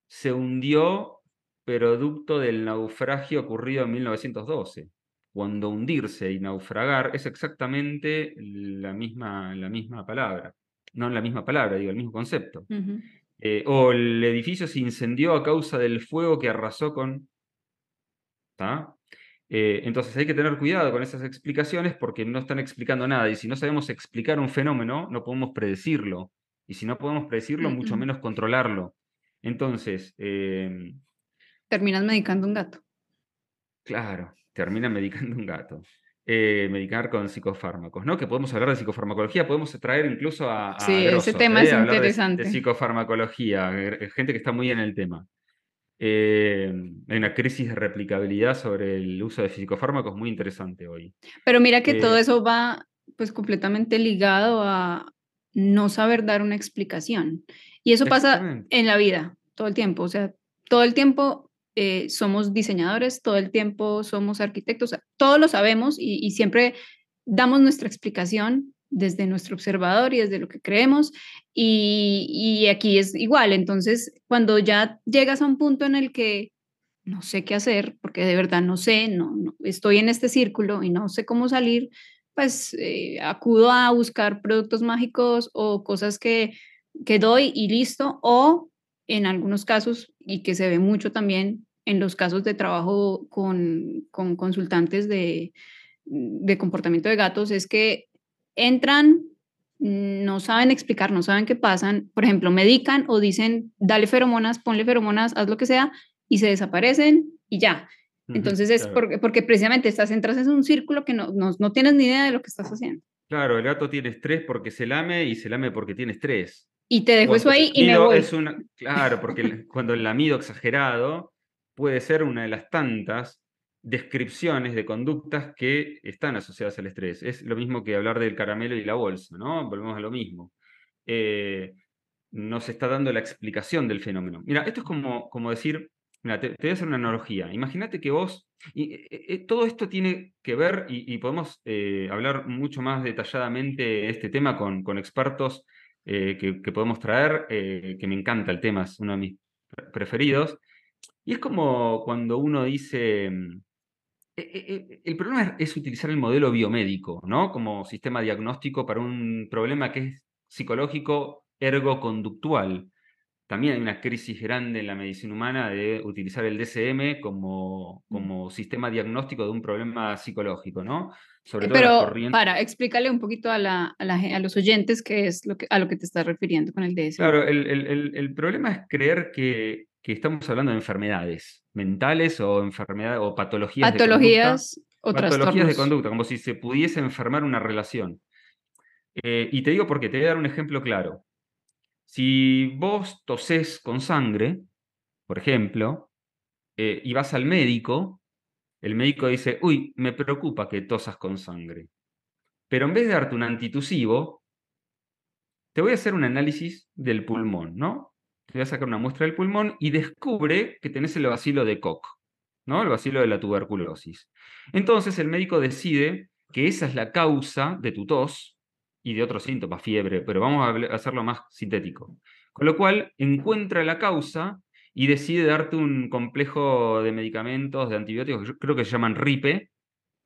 se hundió producto del naufragio ocurrido en 1912. Cuando hundirse y naufragar es exactamente la misma, la misma palabra. No la misma palabra, digo, el mismo concepto. Eh, o el edificio se incendió a causa del fuego que arrasó con... Eh, entonces hay que tener cuidado con esas explicaciones porque no están explicando nada. Y si no sabemos explicar un fenómeno, no podemos predecirlo. Y si no podemos predecirlo, mucho menos controlarlo. Entonces... Em, Terminas medicando un gato. Claro, termina medicando un gato. Eh, medicar con psicofármacos, ¿no? Que podemos hablar de psicofarmacología, podemos traer incluso a... sí, ese tema es ¿eh? interesante. De, psicofarmacología, eh, gente que está muy en el tema. hay una crisis de replicabilidad sobre el uso de psicofármacos muy interesante hoy. Pero mira que todo eso va pues completamente ligado a no saber dar una explicación. Y eso pasa en la vida, todo el tiempo. O sea, todo el tiempo eh, somos diseñadores, todo el tiempo somos arquitectos, todos lo sabemos y, siempre damos nuestra explicación desde nuestro observador y desde lo que creemos. Y, aquí es igual. Entonces, cuando ya llegas a un punto en el que no sé qué hacer, porque de verdad no sé, no, estoy en este círculo y no sé cómo salir, pues eh, acudo a buscar productos mágicos o cosas que, que doy y listo, o en algunos casos, y que se ve mucho también en los casos de trabajo con, con consultantes de, de comportamiento de gatos, es que entran, no saben explicar, no saben qué pasan, por ejemplo, medican o dicen, dale feromonas, ponle feromonas, haz lo que sea, y se desaparecen y ya. Entonces es porque, porque, precisamente estás entras en un círculo que no, no, no, tienes ni idea de lo que estás haciendo. Claro, el gato tiene estrés porque se lame y se lame porque tiene estrés. Y te dejo eso ahí y me voy. Es una, claro, porque cuando el lamido exagerado puede ser una de las tantas descripciones de conductas que están asociadas al estrés. Es lo mismo que hablar del caramelo y la bolsa, ¿no? Volvemos a lo mismo. Eh, nos está dando la explicación del fenómeno. Mira, esto es como, como decir, mira, te, voy a hacer una analogía. Imagínate que vos, y, eh, eh, todo esto tiene que ver, y, podemos hablar mucho más detalladamente de este tema con, con expertos que, que, podemos traer, que me encanta el tema, es uno de mis preferidos. Y es como cuando uno dice, mm, e, e, e, el problema es utilizar el modelo biomédico, ¿no? Como sistema diagnóstico para un problema que es psicológico ergo-conductual. También hay una crisis grande en la medicina humana de utilizar el DCM como, mm. como sistema diagnóstico de un problema psicológico, ¿no? Sobre Pero para, explícale un poquito a, la, a, los oyentes qué es lo que, a lo que te estás refiriendo con el DSM. Claro, el, el, el problema es creer que, que estamos hablando de enfermedades mentales o enfermedades o patologías, patologías de conducta. patologías de conducta, como si se pudiese enfermar una relación. Eh, y te digo porque te voy a dar un ejemplo claro. Si vos tosés con sangre, por ejemplo, eh, y vas al médico, el médico dice, uy, me preocupa que tosas con sangre. Pero en vez de darte un antitusivo, te voy a hacer un análisis del pulmón, ¿no? Te voy a sacar una muestra del pulmón y descubre que tenés el vacilo de Koch, ¿no? El vacilo de la tuberculosis. Entonces el médico decide que esa es la causa de tu tos y de otros síntomas, fiebre, pero vamos a hacerlo más sintético. Con lo cual encuentra la causa y decide darte un complejo de medicamentos, de antibióticos, que yo creo que se llaman RIPE,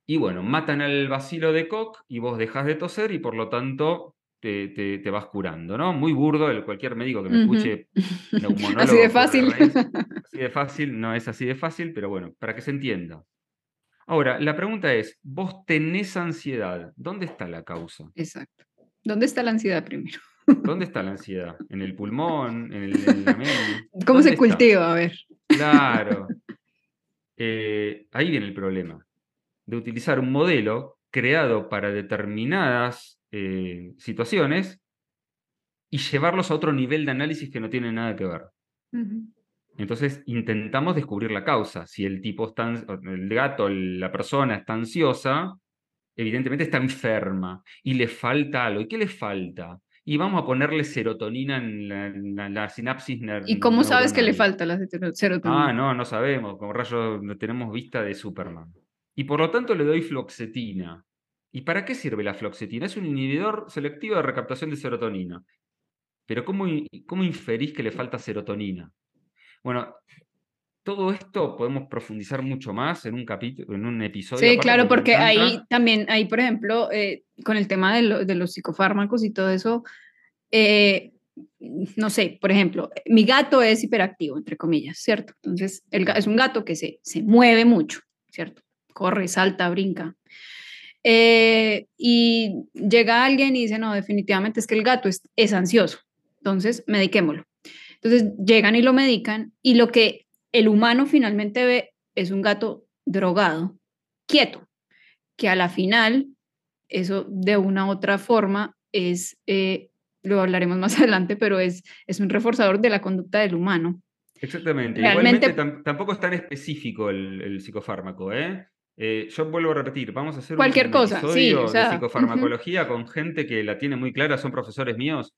y bueno, matan al vacilo de Koch y vos dejas de toser y por lo tanto te, te, vas curando, ¿no? Muy burdo, el, cualquier médico que me escuche, así de fácil. así de fácil, no es así de fácil, pero bueno, para que se entienda. Ahora, la pregunta es, vos tenés ansiedad, ¿dónde está la causa? Exacto. ¿Dónde está la ansiedad primero? ¿Dónde está la ansiedad? ¿En el pulmón? ¿En, el, la ¿Cómo se cultiva? A ver. Claro. Eh, ahí viene el problema, de utilizar un modelo creado para determinadas eh, situaciones y llevarlos a otro nivel de análisis que no tiene nada que ver. Entonces intentamos descubrir la causa. Si el tipo está, el gato, la persona está ansiosa, evidentemente está enferma y le falta algo. ¿Y qué le falta? Y vamos a ponerle serotonina en la, sinapsis nerviosa. ¿Y cómo sabes que le falta la serotonina? Ah, no, no sabemos. Como rayo no tenemos vista de Superman. Y por lo tanto le doy floxetina. ¿Y para qué sirve la floxetina? Es un inhibidor selectivo de recaptación de serotonina. Pero ¿cómo, cómo inferís que le falta serotonina? Bueno, todo esto podemos profundizar mucho más en un capítulo, en un episodio. Sí, claro, porque ahí también, ahí por ejemplo, eh, con el tema de, los psicofármacos y todo eso, eh, no sé, por ejemplo, mi gato es hiperactivo, entre comillas, ¿cierto? Entonces, el, es un gato que se, se mueve mucho, ¿cierto? Corre, salta, brinca. Eh, y llega alguien y dice, no, definitivamente es que el gato es, es ansioso, entonces mediquémoslo. Entonces llegan y lo medican y lo que el humano finalmente ve es un gato drogado, quieto, que a la final, eso de una u otra forma es, eh, lo hablaremos más adelante, pero es, es un reforzador de la conducta del humano. Exactamente. Realmente, Igualmente tampoco es tan específico el, el psicofármaco, ¿eh? Eh, yo vuelvo a repetir, vamos a hacer Cualquier un cosa, episodio de psicofarmacología con gente que la tiene muy clara, son profesores míos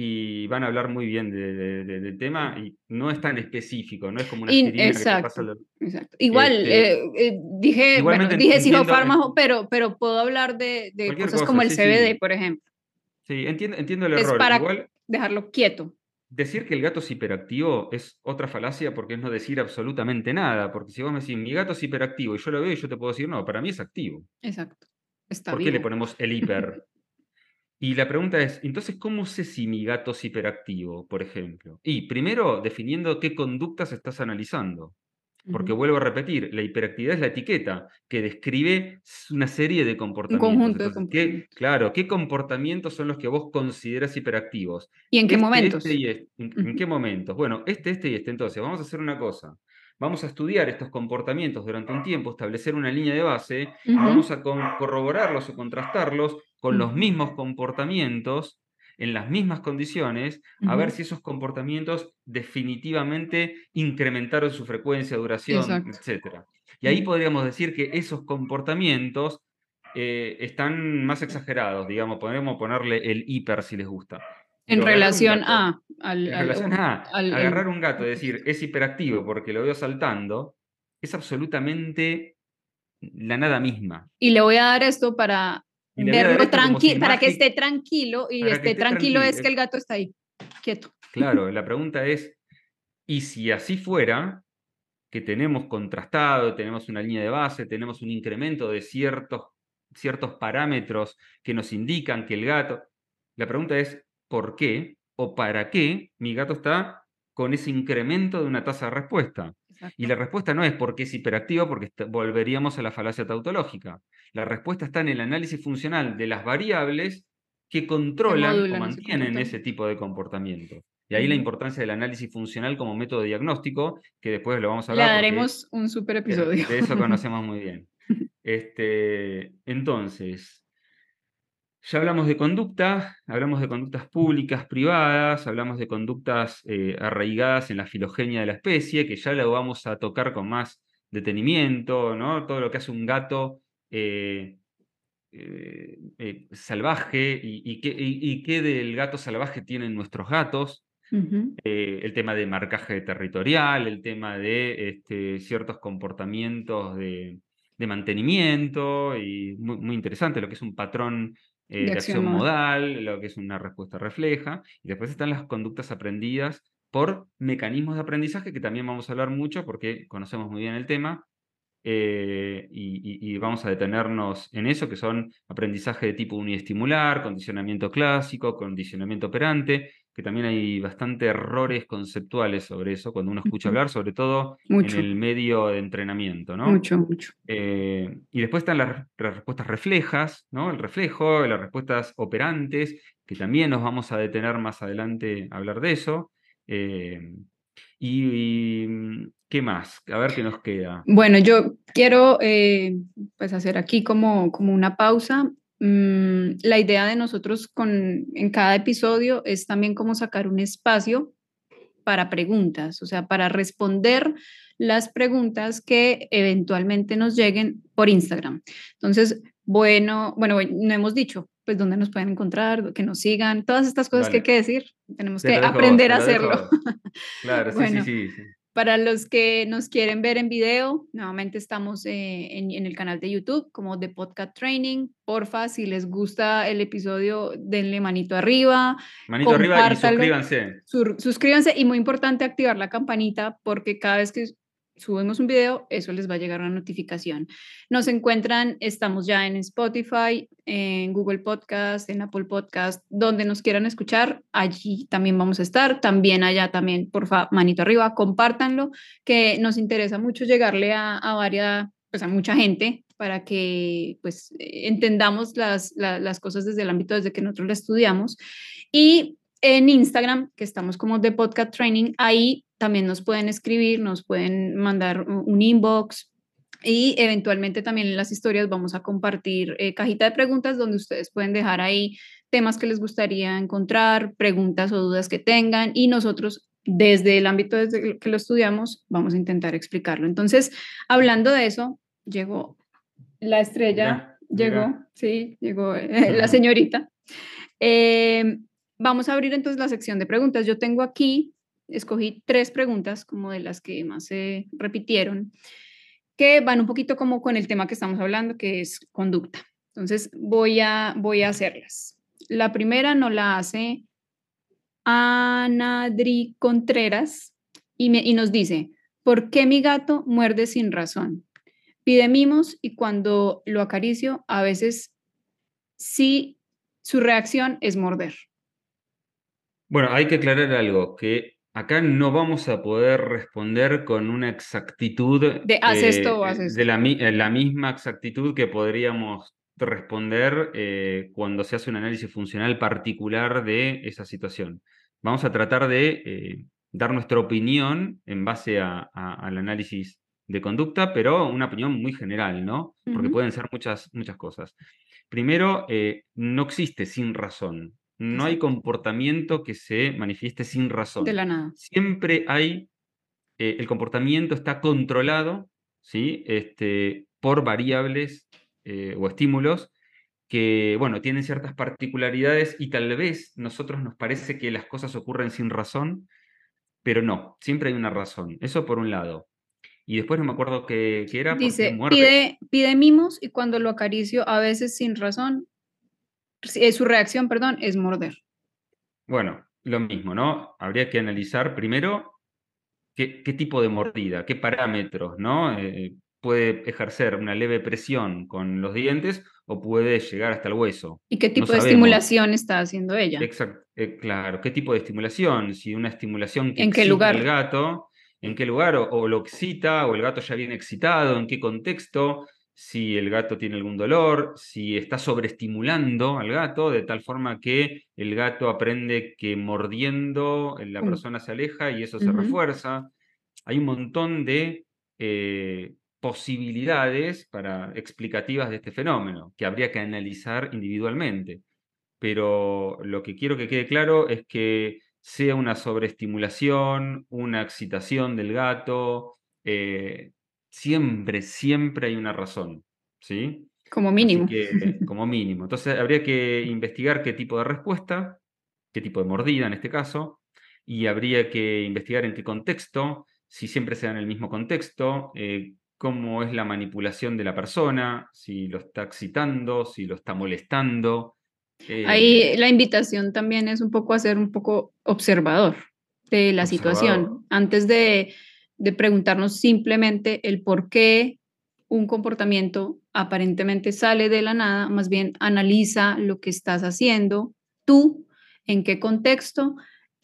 y van a hablar muy bien del tema y no es tan específico, no es como una exacto, exacto. Igual, este, eh, eh, dije, bueno, dije psicofármaco, pero, pero puedo hablar de, cosas como el CBD, por ejemplo. Sí, entiendo, entiendo el error. Es para dejarlo quieto. Decir que el gato es hiperactivo es otra falacia porque es no decir absolutamente nada. Porque si vos me decís, mi gato es hiperactivo y yo lo veo y yo te puedo decir, no, para mí es activo. Exacto. Está ¿Por qué le ponemos el hiper? Y la pregunta es, entonces, ¿cómo sé si mi gato es hiperactivo, por ejemplo? Y primero, definiendo qué conductas estás analizando. Porque vuelvo a repetir, la hiperactividad es la etiqueta que describe una serie de comportamientos. Un conjunto de comportamientos. claro, ¿qué comportamientos son los que vos consideras hiperactivos? ¿Y en qué este, momentos? Este y este, en, qué momentos? Bueno, este, este y este. Entonces, vamos a hacer una cosa. Vamos a estudiar estos comportamientos durante un tiempo, establecer una línea de base, vamos a corroborarlos o contrastarlos con los mismos comportamientos en las mismas condiciones, a ver si esos comportamientos definitivamente incrementaron su frecuencia, duración, etc. Y ahí podríamos decir que esos comportamientos eh, están más exagerados, digamos, podemos ponerle el hiper si les gusta. En relación a... Al, en relación a agarrar un gato, es decir, es hiperactivo porque lo veo saltando, es absolutamente la nada misma. Y le voy a dar esto para verlo tranquilo, para que esté tranquilo y esté, tranquilo, es que el gato está ahí, quieto. Claro, la pregunta es, ¿y si así fuera, que tenemos contrastado, tenemos una línea de base, tenemos un incremento de ciertos, ciertos parámetros que nos indican que el gato, la pregunta es, ¿por qué o para qué mi gato está con ese incremento de una tasa de respuesta? Y la respuesta no es porque es hiperactivo, porque volveríamos a la falacia tautológica. La respuesta está en el análisis funcional de las variables que controlan o mantienen ese tipo de comportamiento. Y ahí la importancia del análisis funcional como método diagnóstico, que después lo vamos a hablar. Le daremos un super episodio. De eso conocemos muy bien. Este, entonces, ya hablamos de conducta, hablamos de conductas públicas, privadas, hablamos de conductas eh, arraigadas en la filogenia de la especie, que ya lo vamos a tocar con más detenimiento, ¿no? Todo lo que hace un gato eh, eh, salvaje y, qué, del gato salvaje tienen nuestros gatos. el tema de marcaje territorial, el tema de este, ciertos comportamientos de, mantenimiento, y muy, muy, interesante lo que es un patrón eh, de, acción, modal, lo que es una respuesta refleja, y después están las conductas aprendidas por mecanismos de aprendizaje, que también vamos a hablar mucho porque conocemos muy bien el tema, eh, y, vamos a detenernos en eso, que son aprendizaje de tipo uniestimular, condicionamiento clásico, condicionamiento operante, que también hay bastante errores conceptuales sobre eso cuando uno escucha hablar, sobre todo en el medio de entrenamiento, ¿no? Mucho, mucho. Eh, y después están las, respuestas reflejas, ¿no? El reflejo, las respuestas operantes, que también nos vamos a detener más adelante a hablar de eso. Eh, y, qué más? A ver qué nos queda. Bueno, yo quiero eh, pues hacer aquí como, como una pausa Mm, la idea de nosotros con, en cada episodio es también como sacar un espacio para preguntas, o sea, para responder las preguntas que eventualmente nos lleguen por Instagram. Entonces, bueno, bueno, no hemos dicho, pues dónde nos pueden encontrar, que nos sigan, todas estas cosas que hay que decir, tenemos que aprender a hacerlo. Claro, sí, sí, sí. Para los que nos quieren ver en video, nuevamente estamos eh, en, el canal de YouTube como The Podcast Training. Porfa, si les gusta el episodio, denle manito arriba. Manito arriba y suscríbanse. suscríbanse y muy importante activar la campanita porque cada vez que subimos un video, eso les va a llegar una notificación. Nos encuentran, estamos ya en Spotify, en Google Podcast, en Apple Podcast, donde nos quieran escuchar, allí también vamos a estar, también allá también, por favor, manito arriba, compártanlo, que nos interesa mucho llegarle a, a varias, pues a mucha gente para que pues entendamos las, las cosas desde el ámbito desde que nosotros la estudiamos. Y en Instagram, que estamos como de Podcast Training, ahí también nos pueden escribir, nos pueden mandar un inbox y eventualmente también en las historias vamos a compartir eh, cajita de preguntas donde ustedes pueden dejar ahí temas que les gustaría encontrar, preguntas o dudas que tengan y nosotros desde el ámbito desde que lo estudiamos vamos a intentar explicarlo. Entonces, hablando de eso, llegó la estrella, llegó, sí, llegó eh, la señorita. Eh, vamos a abrir entonces la sección de preguntas. Yo tengo aquí escogí tres preguntas como de las que más se repitieron, que van un poquito como con el tema que estamos hablando, que es conducta. Entonces voy a, voy a hacerlas. La primera no la hace Anadri Contreras y, me, y nos dice, ¿por qué mi gato muerde sin razón? Pide mimos y cuando lo acaricio, a veces sí, su reacción es morder. Bueno, hay que aclarar algo, que Acá no vamos a poder responder con una exactitud de, esto o de la, eh, la, misma exactitud que podríamos responder eh, cuando se hace un análisis funcional particular de esa situación. Vamos a tratar de eh, dar nuestra opinión en base al análisis de conducta, pero una opinión muy general, ¿no? Porque pueden ser muchas, muchas cosas. Primero, no existe sin razón. No hay comportamiento que se manifieste sin razón. De la nada. Siempre hay, eh, el comportamiento está controlado ¿sí? Este, por variables eh, o estímulos que, bueno, tienen ciertas particularidades y tal vez nosotros nos parece que las cosas ocurren sin razón, pero no, siempre hay una razón. Eso por un lado. Y después no me acuerdo qué, era. Dice, pide, pide mimos y cuando lo acaricio, a veces sin razón, su reacción, perdón, es morder. Bueno, lo mismo, ¿no? Habría que analizar primero qué, tipo de mordida, qué parámetros, ¿no? Eh, puede ejercer una leve presión con los dientes o puede llegar hasta el hueso. ¿Y qué tipo de estimulación está haciendo ella? Exacto, eh, claro, ¿qué tipo de estimulación? Si una estimulación que ¿En qué lugar? el gato, ¿en qué lugar? O, lo excita, o el gato ya viene excitado, ¿en qué contexto? Si el gato tiene algún dolor, si está sobreestimulando al gato, de tal forma que el gato aprende que mordiendo la persona se aleja y eso se refuerza. Hay un montón de eh, posibilidades para, explicativas de este fenómeno que habría que analizar individualmente. Pero lo que quiero que quede claro es que sea una sobreestimulación, una excitación del gato, eh, siempre, siempre hay una razón, ¿sí? Como mínimo. como mínimo. Entonces habría que investigar qué tipo de respuesta, qué tipo de mordida en este caso, y habría que investigar en qué contexto, si siempre se da en el mismo contexto, eh, cómo es la manipulación de la persona, si lo está excitando, si lo está molestando. Ahí eh, la invitación también es un poco a ser un poco observador de la situación, antes de, de preguntarnos simplemente el por qué un comportamiento aparentemente sale de la nada, más bien analiza lo que estás haciendo tú, en qué contexto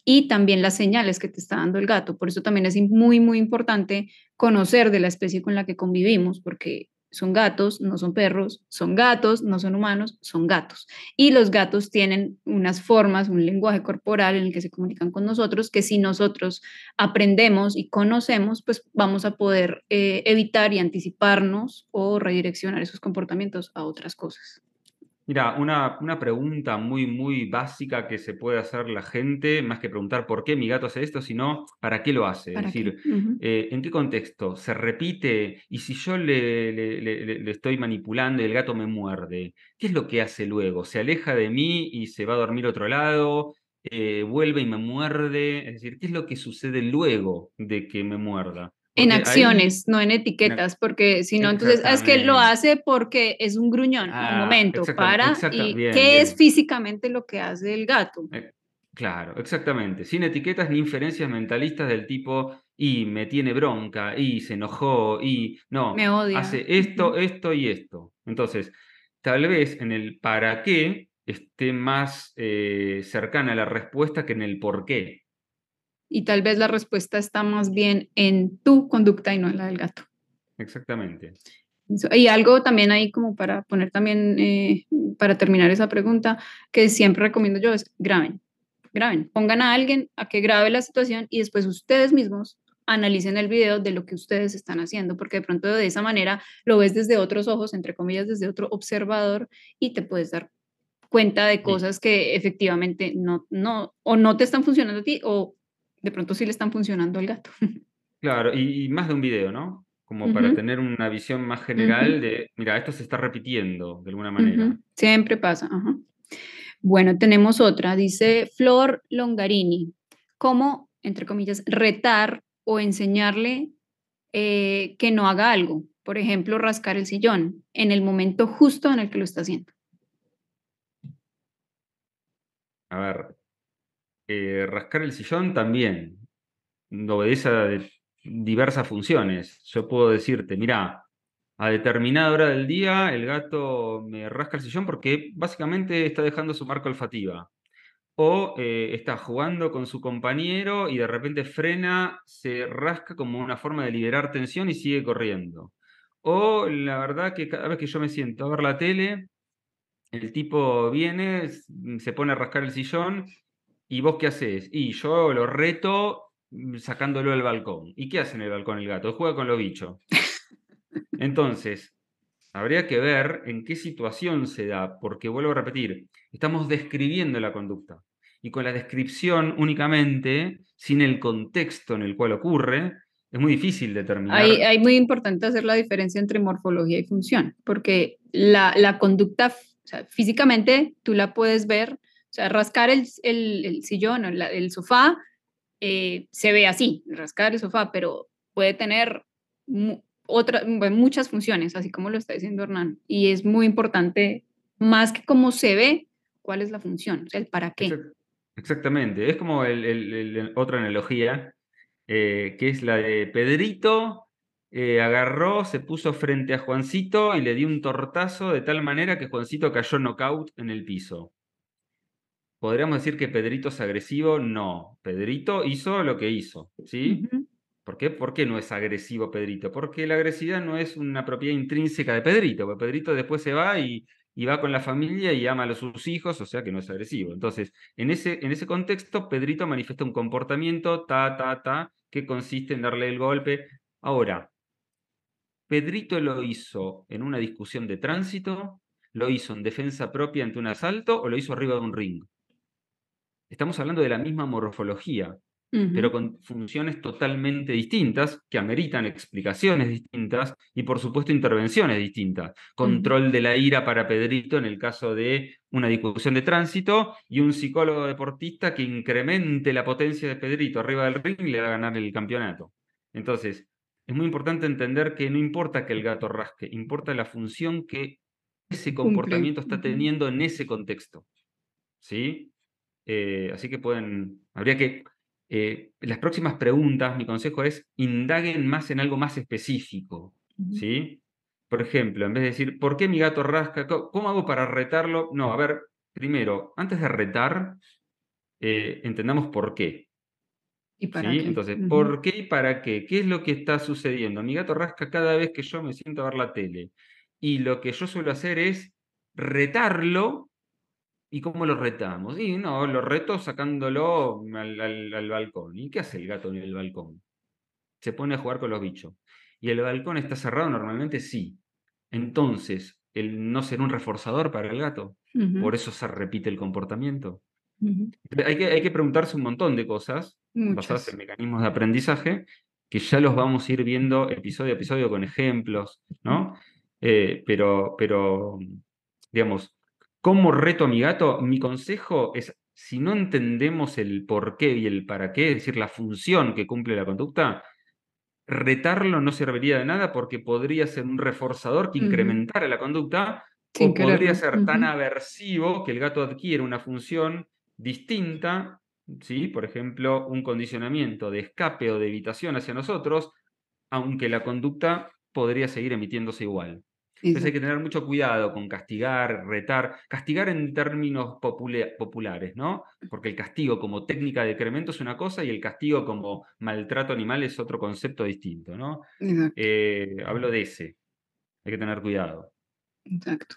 y también las señales que te está dando el gato. Por eso también es muy, muy importante conocer de la especie con la que convivimos, porque son gatos, no son perros, son gatos, no son humanos, son gatos. Y los gatos tienen unas formas, un lenguaje corporal en el que se comunican con nosotros, que si nosotros aprendemos y conocemos, pues vamos a poder eh, evitar y anticiparnos o redireccionar esos comportamientos a otras cosas. Mira, una, una, pregunta muy, muy básica que se puede hacer la gente, más que preguntar por qué mi gato hace esto, sino para qué lo hace. Es decir, eh, ¿en qué contexto? ¿Se repite? Y si yo le, le, estoy manipulando y el gato me muerde, ¿qué es lo que hace luego? ¿Se aleja de mí y se va a dormir a otro lado? Eh, ¿Vuelve y me muerde? Es decir, ¿qué es lo que sucede luego de que me muerda? En acciones, no en etiquetas, porque si no, entonces es que lo hace porque es un gruñón, un ah, momento, para, y qué es físicamente lo que hace el gato. Eh, claro, exactamente, sin etiquetas ni inferencias mentalistas del tipo, y me tiene bronca, y se enojó, y no, me odia. hace esto, esto y esto. Entonces, tal vez en el para qué esté más eh, cercana a la respuesta que en el por qué y tal vez la respuesta está más bien en tu conducta y no en la del gato. Exactamente. Y algo también ahí como para poner también, eh, para terminar esa pregunta, que siempre recomiendo yo es graben, graben, pongan a alguien a que grabe la situación y después ustedes mismos analicen el video de lo que ustedes están haciendo, porque de pronto de esa manera lo ves desde otros ojos, entre comillas, desde otro observador y te puedes dar cuenta de cosas que efectivamente no, no, o no te están funcionando a ti o de pronto sí le están funcionando al gato. Claro, y, más de un video, ¿no? Como para tener una visión más general de, mira, esto se está repitiendo de alguna manera. Siempre pasa. Bueno, tenemos otra, dice Flor Longarini, ¿cómo, entre comillas, retar o enseñarle eh, que no haga algo? Por ejemplo, rascar el sillón en el momento justo en el que lo está haciendo. A ver, eh, rascar el sillón también obedece a diversas funciones. Yo puedo decirte, mira, a determinada hora del día el gato me rasca el sillón porque básicamente está dejando su marca olfativa. O eh, está jugando con su compañero y de repente frena, se rasca como una forma de liberar tensión y sigue corriendo. O la verdad que cada vez que yo me siento a ver la tele, el tipo viene, se pone a rascar el sillón ¿Y vos qué haces? Y yo lo reto mm, sacándolo del balcón. ¿Y qué hace en el balcón el gato? Juega con los bichos. Entonces, habría que ver en qué situación se da, porque vuelvo a repetir, estamos describiendo la conducta. Y con la descripción únicamente, sin el contexto en el cual ocurre, es muy difícil determinar. Hay, muy importante hacer la diferencia entre morfología y función, porque la, la conducta, físicamente tú la puedes ver, sea, rascar el, el, sillón o el sofá eh, se ve así, rascar el sofá, pero puede tener otra, muchas funciones, así como lo está diciendo Hernán, y es muy importante, más que cómo se ve, cuál es la función, o sea, el para qué. Exactamente, es como el, otra analogía eh, que es la de Pedrito, eh, agarró, se puso frente a Juancito y le dio un tortazo de tal manera que Juancito cayó knockout en el piso. ¿Podríamos decir que Pedrito es agresivo? No, Pedrito hizo lo que hizo, ¿sí? ¿Por qué? ¿Por qué no es agresivo Pedrito? Porque la agresividad no es una propiedad intrínseca de Pedrito, porque Pedrito después se va y, y va con la familia y ama a sus hijos, o sea que no es agresivo. Entonces, en ese, en ese contexto, Pedrito manifiesta un comportamiento, ta, ta, ta, que consiste en darle el golpe. Ahora, Pedrito lo hizo en una discusión de tránsito, lo hizo en defensa propia ante un asalto o lo hizo arriba de un ring. Estamos hablando de la misma morfología pero con funciones totalmente distintas que ameritan explicaciones distintas y por supuesto intervenciones distintas. Control de la ira para Pedrito en el caso de una discusión de tránsito y un psicólogo deportista que incremente la potencia de Pedrito arriba del ring y le va a ganar el campeonato. Entonces, es muy importante entender que no importa que el gato rasque, importa la función que ese comportamiento está teniendo en ese contexto. ¿Sí? Eh, así que pueden, habría que eh, las próximas preguntas, mi consejo es indaguen más en algo más específico, ¿sí? Por ejemplo, en vez de decir, ¿por qué mi gato rasca? ¿Cómo hago para retarlo? No, a ver, primero, antes de retar, eh, entendamos por qué. ¿Y para qué? Entonces, ¿por qué y para qué? ¿Qué es lo que está sucediendo? Mi gato rasca cada vez que yo me siento a ver la tele. Y lo que yo suelo hacer es retarlo ¿Y cómo lo retamos? Y no, lo reto sacándolo al, balcón. ¿Y qué hace el gato en el balcón? Se pone a jugar con los bichos. ¿Y el balcón está cerrado normalmente? Sí. Entonces, ¿el no ser un reforzador para el gato? Por eso se repite el comportamiento. hay, que, hay que preguntarse un montón de cosas basadas en mecanismos de aprendizaje que ya los vamos a ir viendo episodio a episodio con ejemplos, ¿no? Eh, pero, pero, digamos, ¿Cómo reto a mi gato? Mi consejo es, si no entendemos el por qué y el para qué, es decir, la función que cumple la conducta, retarlo no serviría de nada porque podría ser un reforzador que incrementara la conducta o podría ser tan aversivo que el gato adquiere una función distinta, ¿sí? por ejemplo, un condicionamiento de escape o de evitación hacia nosotros, aunque la conducta podría seguir emitiéndose igual. Entonces hay que tener mucho cuidado con castigar, retar, castigar en términos populares, ¿no? Porque el castigo como técnica de decremento es una cosa y el castigo como maltrato animal es otro concepto distinto, ¿no? Eh, hablo de ese. Hay que tener cuidado. Exacto.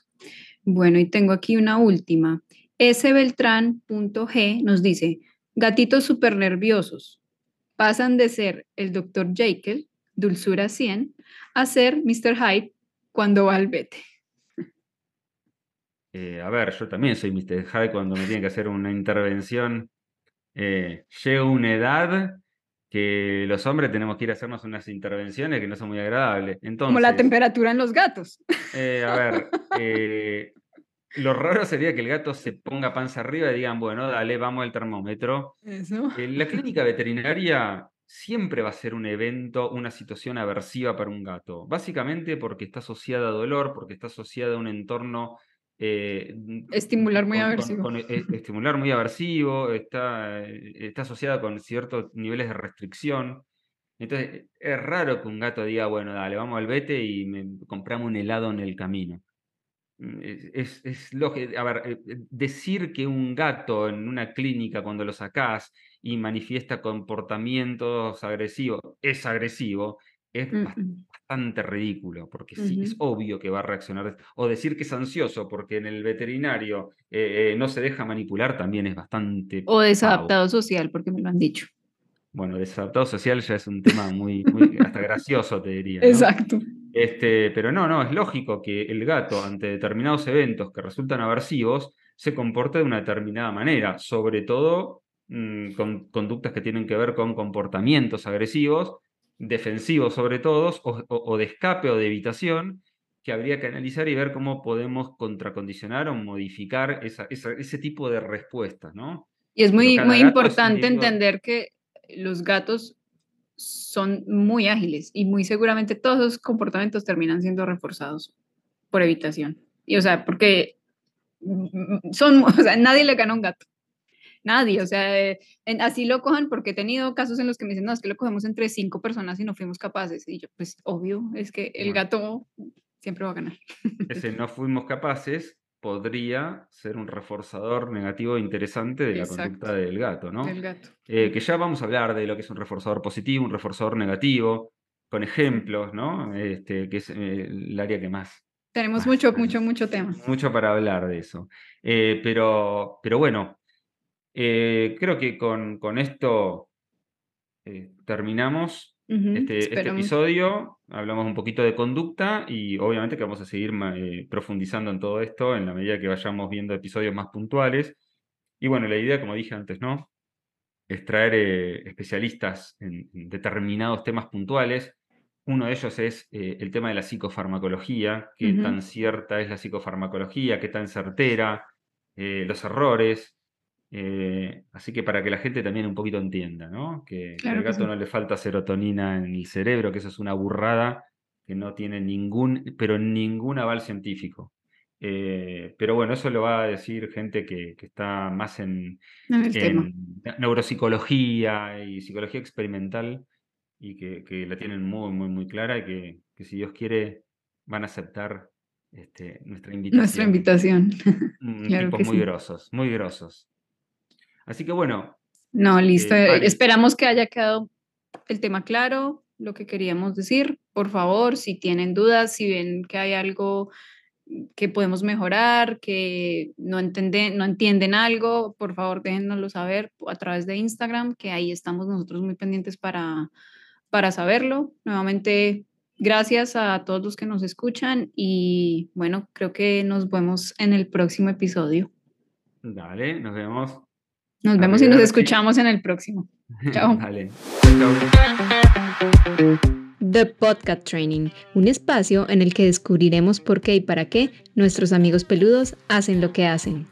Bueno, y tengo aquí una última. Beltrán.g nos dice, gatitos súper nerviosos pasan de ser el Dr. Jekyll, dulzura 100, a ser Mr. Hyde, cuando va al vete? Eh, a ver, yo también soy Mr. Hyde cuando me tiene que hacer una intervención. Eh, llega una edad que los hombres tenemos que ir a hacernos unas intervenciones que no son muy agradables. Entonces, Como la temperatura en los gatos. Eh, a ver, eh, lo raro sería que el gato se ponga panza arriba y digan, bueno, dale, vamos al termómetro. Eso. la clínica veterinaria siempre va a ser un evento, una situación aversiva para un gato. Básicamente porque está asociada a dolor, porque está asociada a un entorno... Eh, estimular muy aversivo. Eh, estimular muy aversivo, está, eh, está asociada con ciertos niveles de restricción. Entonces, es raro que un gato diga, bueno, dale, vamos al vete y me compramos un helado en el camino. Mm, es, es, lógico, a ver, decir que un gato en una clínica cuando lo sacás y manifiesta comportamientos agresivos, es agresivo, es bastante ridículo, porque sí, es obvio que va a reaccionar. O decir que es ansioso porque en el veterinario eh, eh, no se deja manipular también es bastante... O desadaptado social, porque me lo han dicho. Bueno, desadaptado social ya es un tema muy, hasta gracioso, te diría. Exacto. Este, pero no, no, es lógico que el gato ante determinados eventos que resultan aversivos se comporte de una determinada manera, sobre todo Mm, con conductas que tienen que ver con comportamientos agresivos defensivo sobre todo, o, de escape o de evitación, que habría que analizar y ver cómo podemos contracondicionar o modificar ese tipo de respuestas, ¿no? Y es muy, muy importante entender que los gatos son muy ágiles y muy seguramente todos esos comportamientos terminan siendo reforzados por evitación. Y o sea, porque son, o sea, nadie le gana a un gato. Nadie, o sea, eh, así lo cojan porque he tenido casos en los que me dicen, no, es que lo cogemos entre cinco personas y no fuimos capaces. Y yo, pues obvio, es que el gato siempre va a ganar. Ese no fuimos capaces podría ser un reforzador negativo interesante de la conducta del gato, ¿no? Del gato. Eh, que ya vamos a hablar de lo que es un reforzador positivo, un reforzador negativo, con ejemplos, ¿no? Este, que es eh, el área que más... Tenemos mucho, mucho, mucho tema. Mucho para hablar de eso. Eh, pero, pero bueno, creo que con, con esto terminamos este, este, episodio. Hablamos un poquito de conducta y obviamente que vamos a seguir eh, profundizando en todo esto en la medida que vayamos viendo episodios más puntuales. Y bueno, la idea, como dije antes, ¿no? Es traer eh, especialistas en, determinados temas puntuales. Uno de ellos es eh, el tema de la psicofarmacología, qué tan cierta es la psicofarmacología, qué tan certera, los errores, eh, así que para que la gente también un poquito entienda, ¿no? Que, al gato no le falta serotonina en el cerebro, que eso es una burrada que no tiene ningún, pero ningún aval científico. Eh, pero bueno, eso lo va a decir gente que, está más en, neuropsicología y psicología experimental y que, la tienen muy, muy, muy clara y que, si Dios quiere van a aceptar este, nuestra invitación. Nuestra invitación. tipos muy grosos, muy grosos. Así que bueno. No, listo. Eh, esperamos que haya quedado el tema claro, lo que queríamos decir. Por favor, si tienen dudas, si ven que hay algo que podemos mejorar, que no entienden, no entienden algo, por favor déjennoslo saber a través de Instagram, que ahí estamos nosotros muy pendientes para, para saberlo. Nuevamente, gracias a todos los que nos escuchan y bueno, creo que nos vemos en el próximo episodio. Dale, nos vemos. Nos vemos y nos escuchamos en el próximo. Chao. Dale. Chao. The Podcast Training, un espacio en el que descubriremos por qué y para qué nuestros amigos peludos hacen lo que hacen.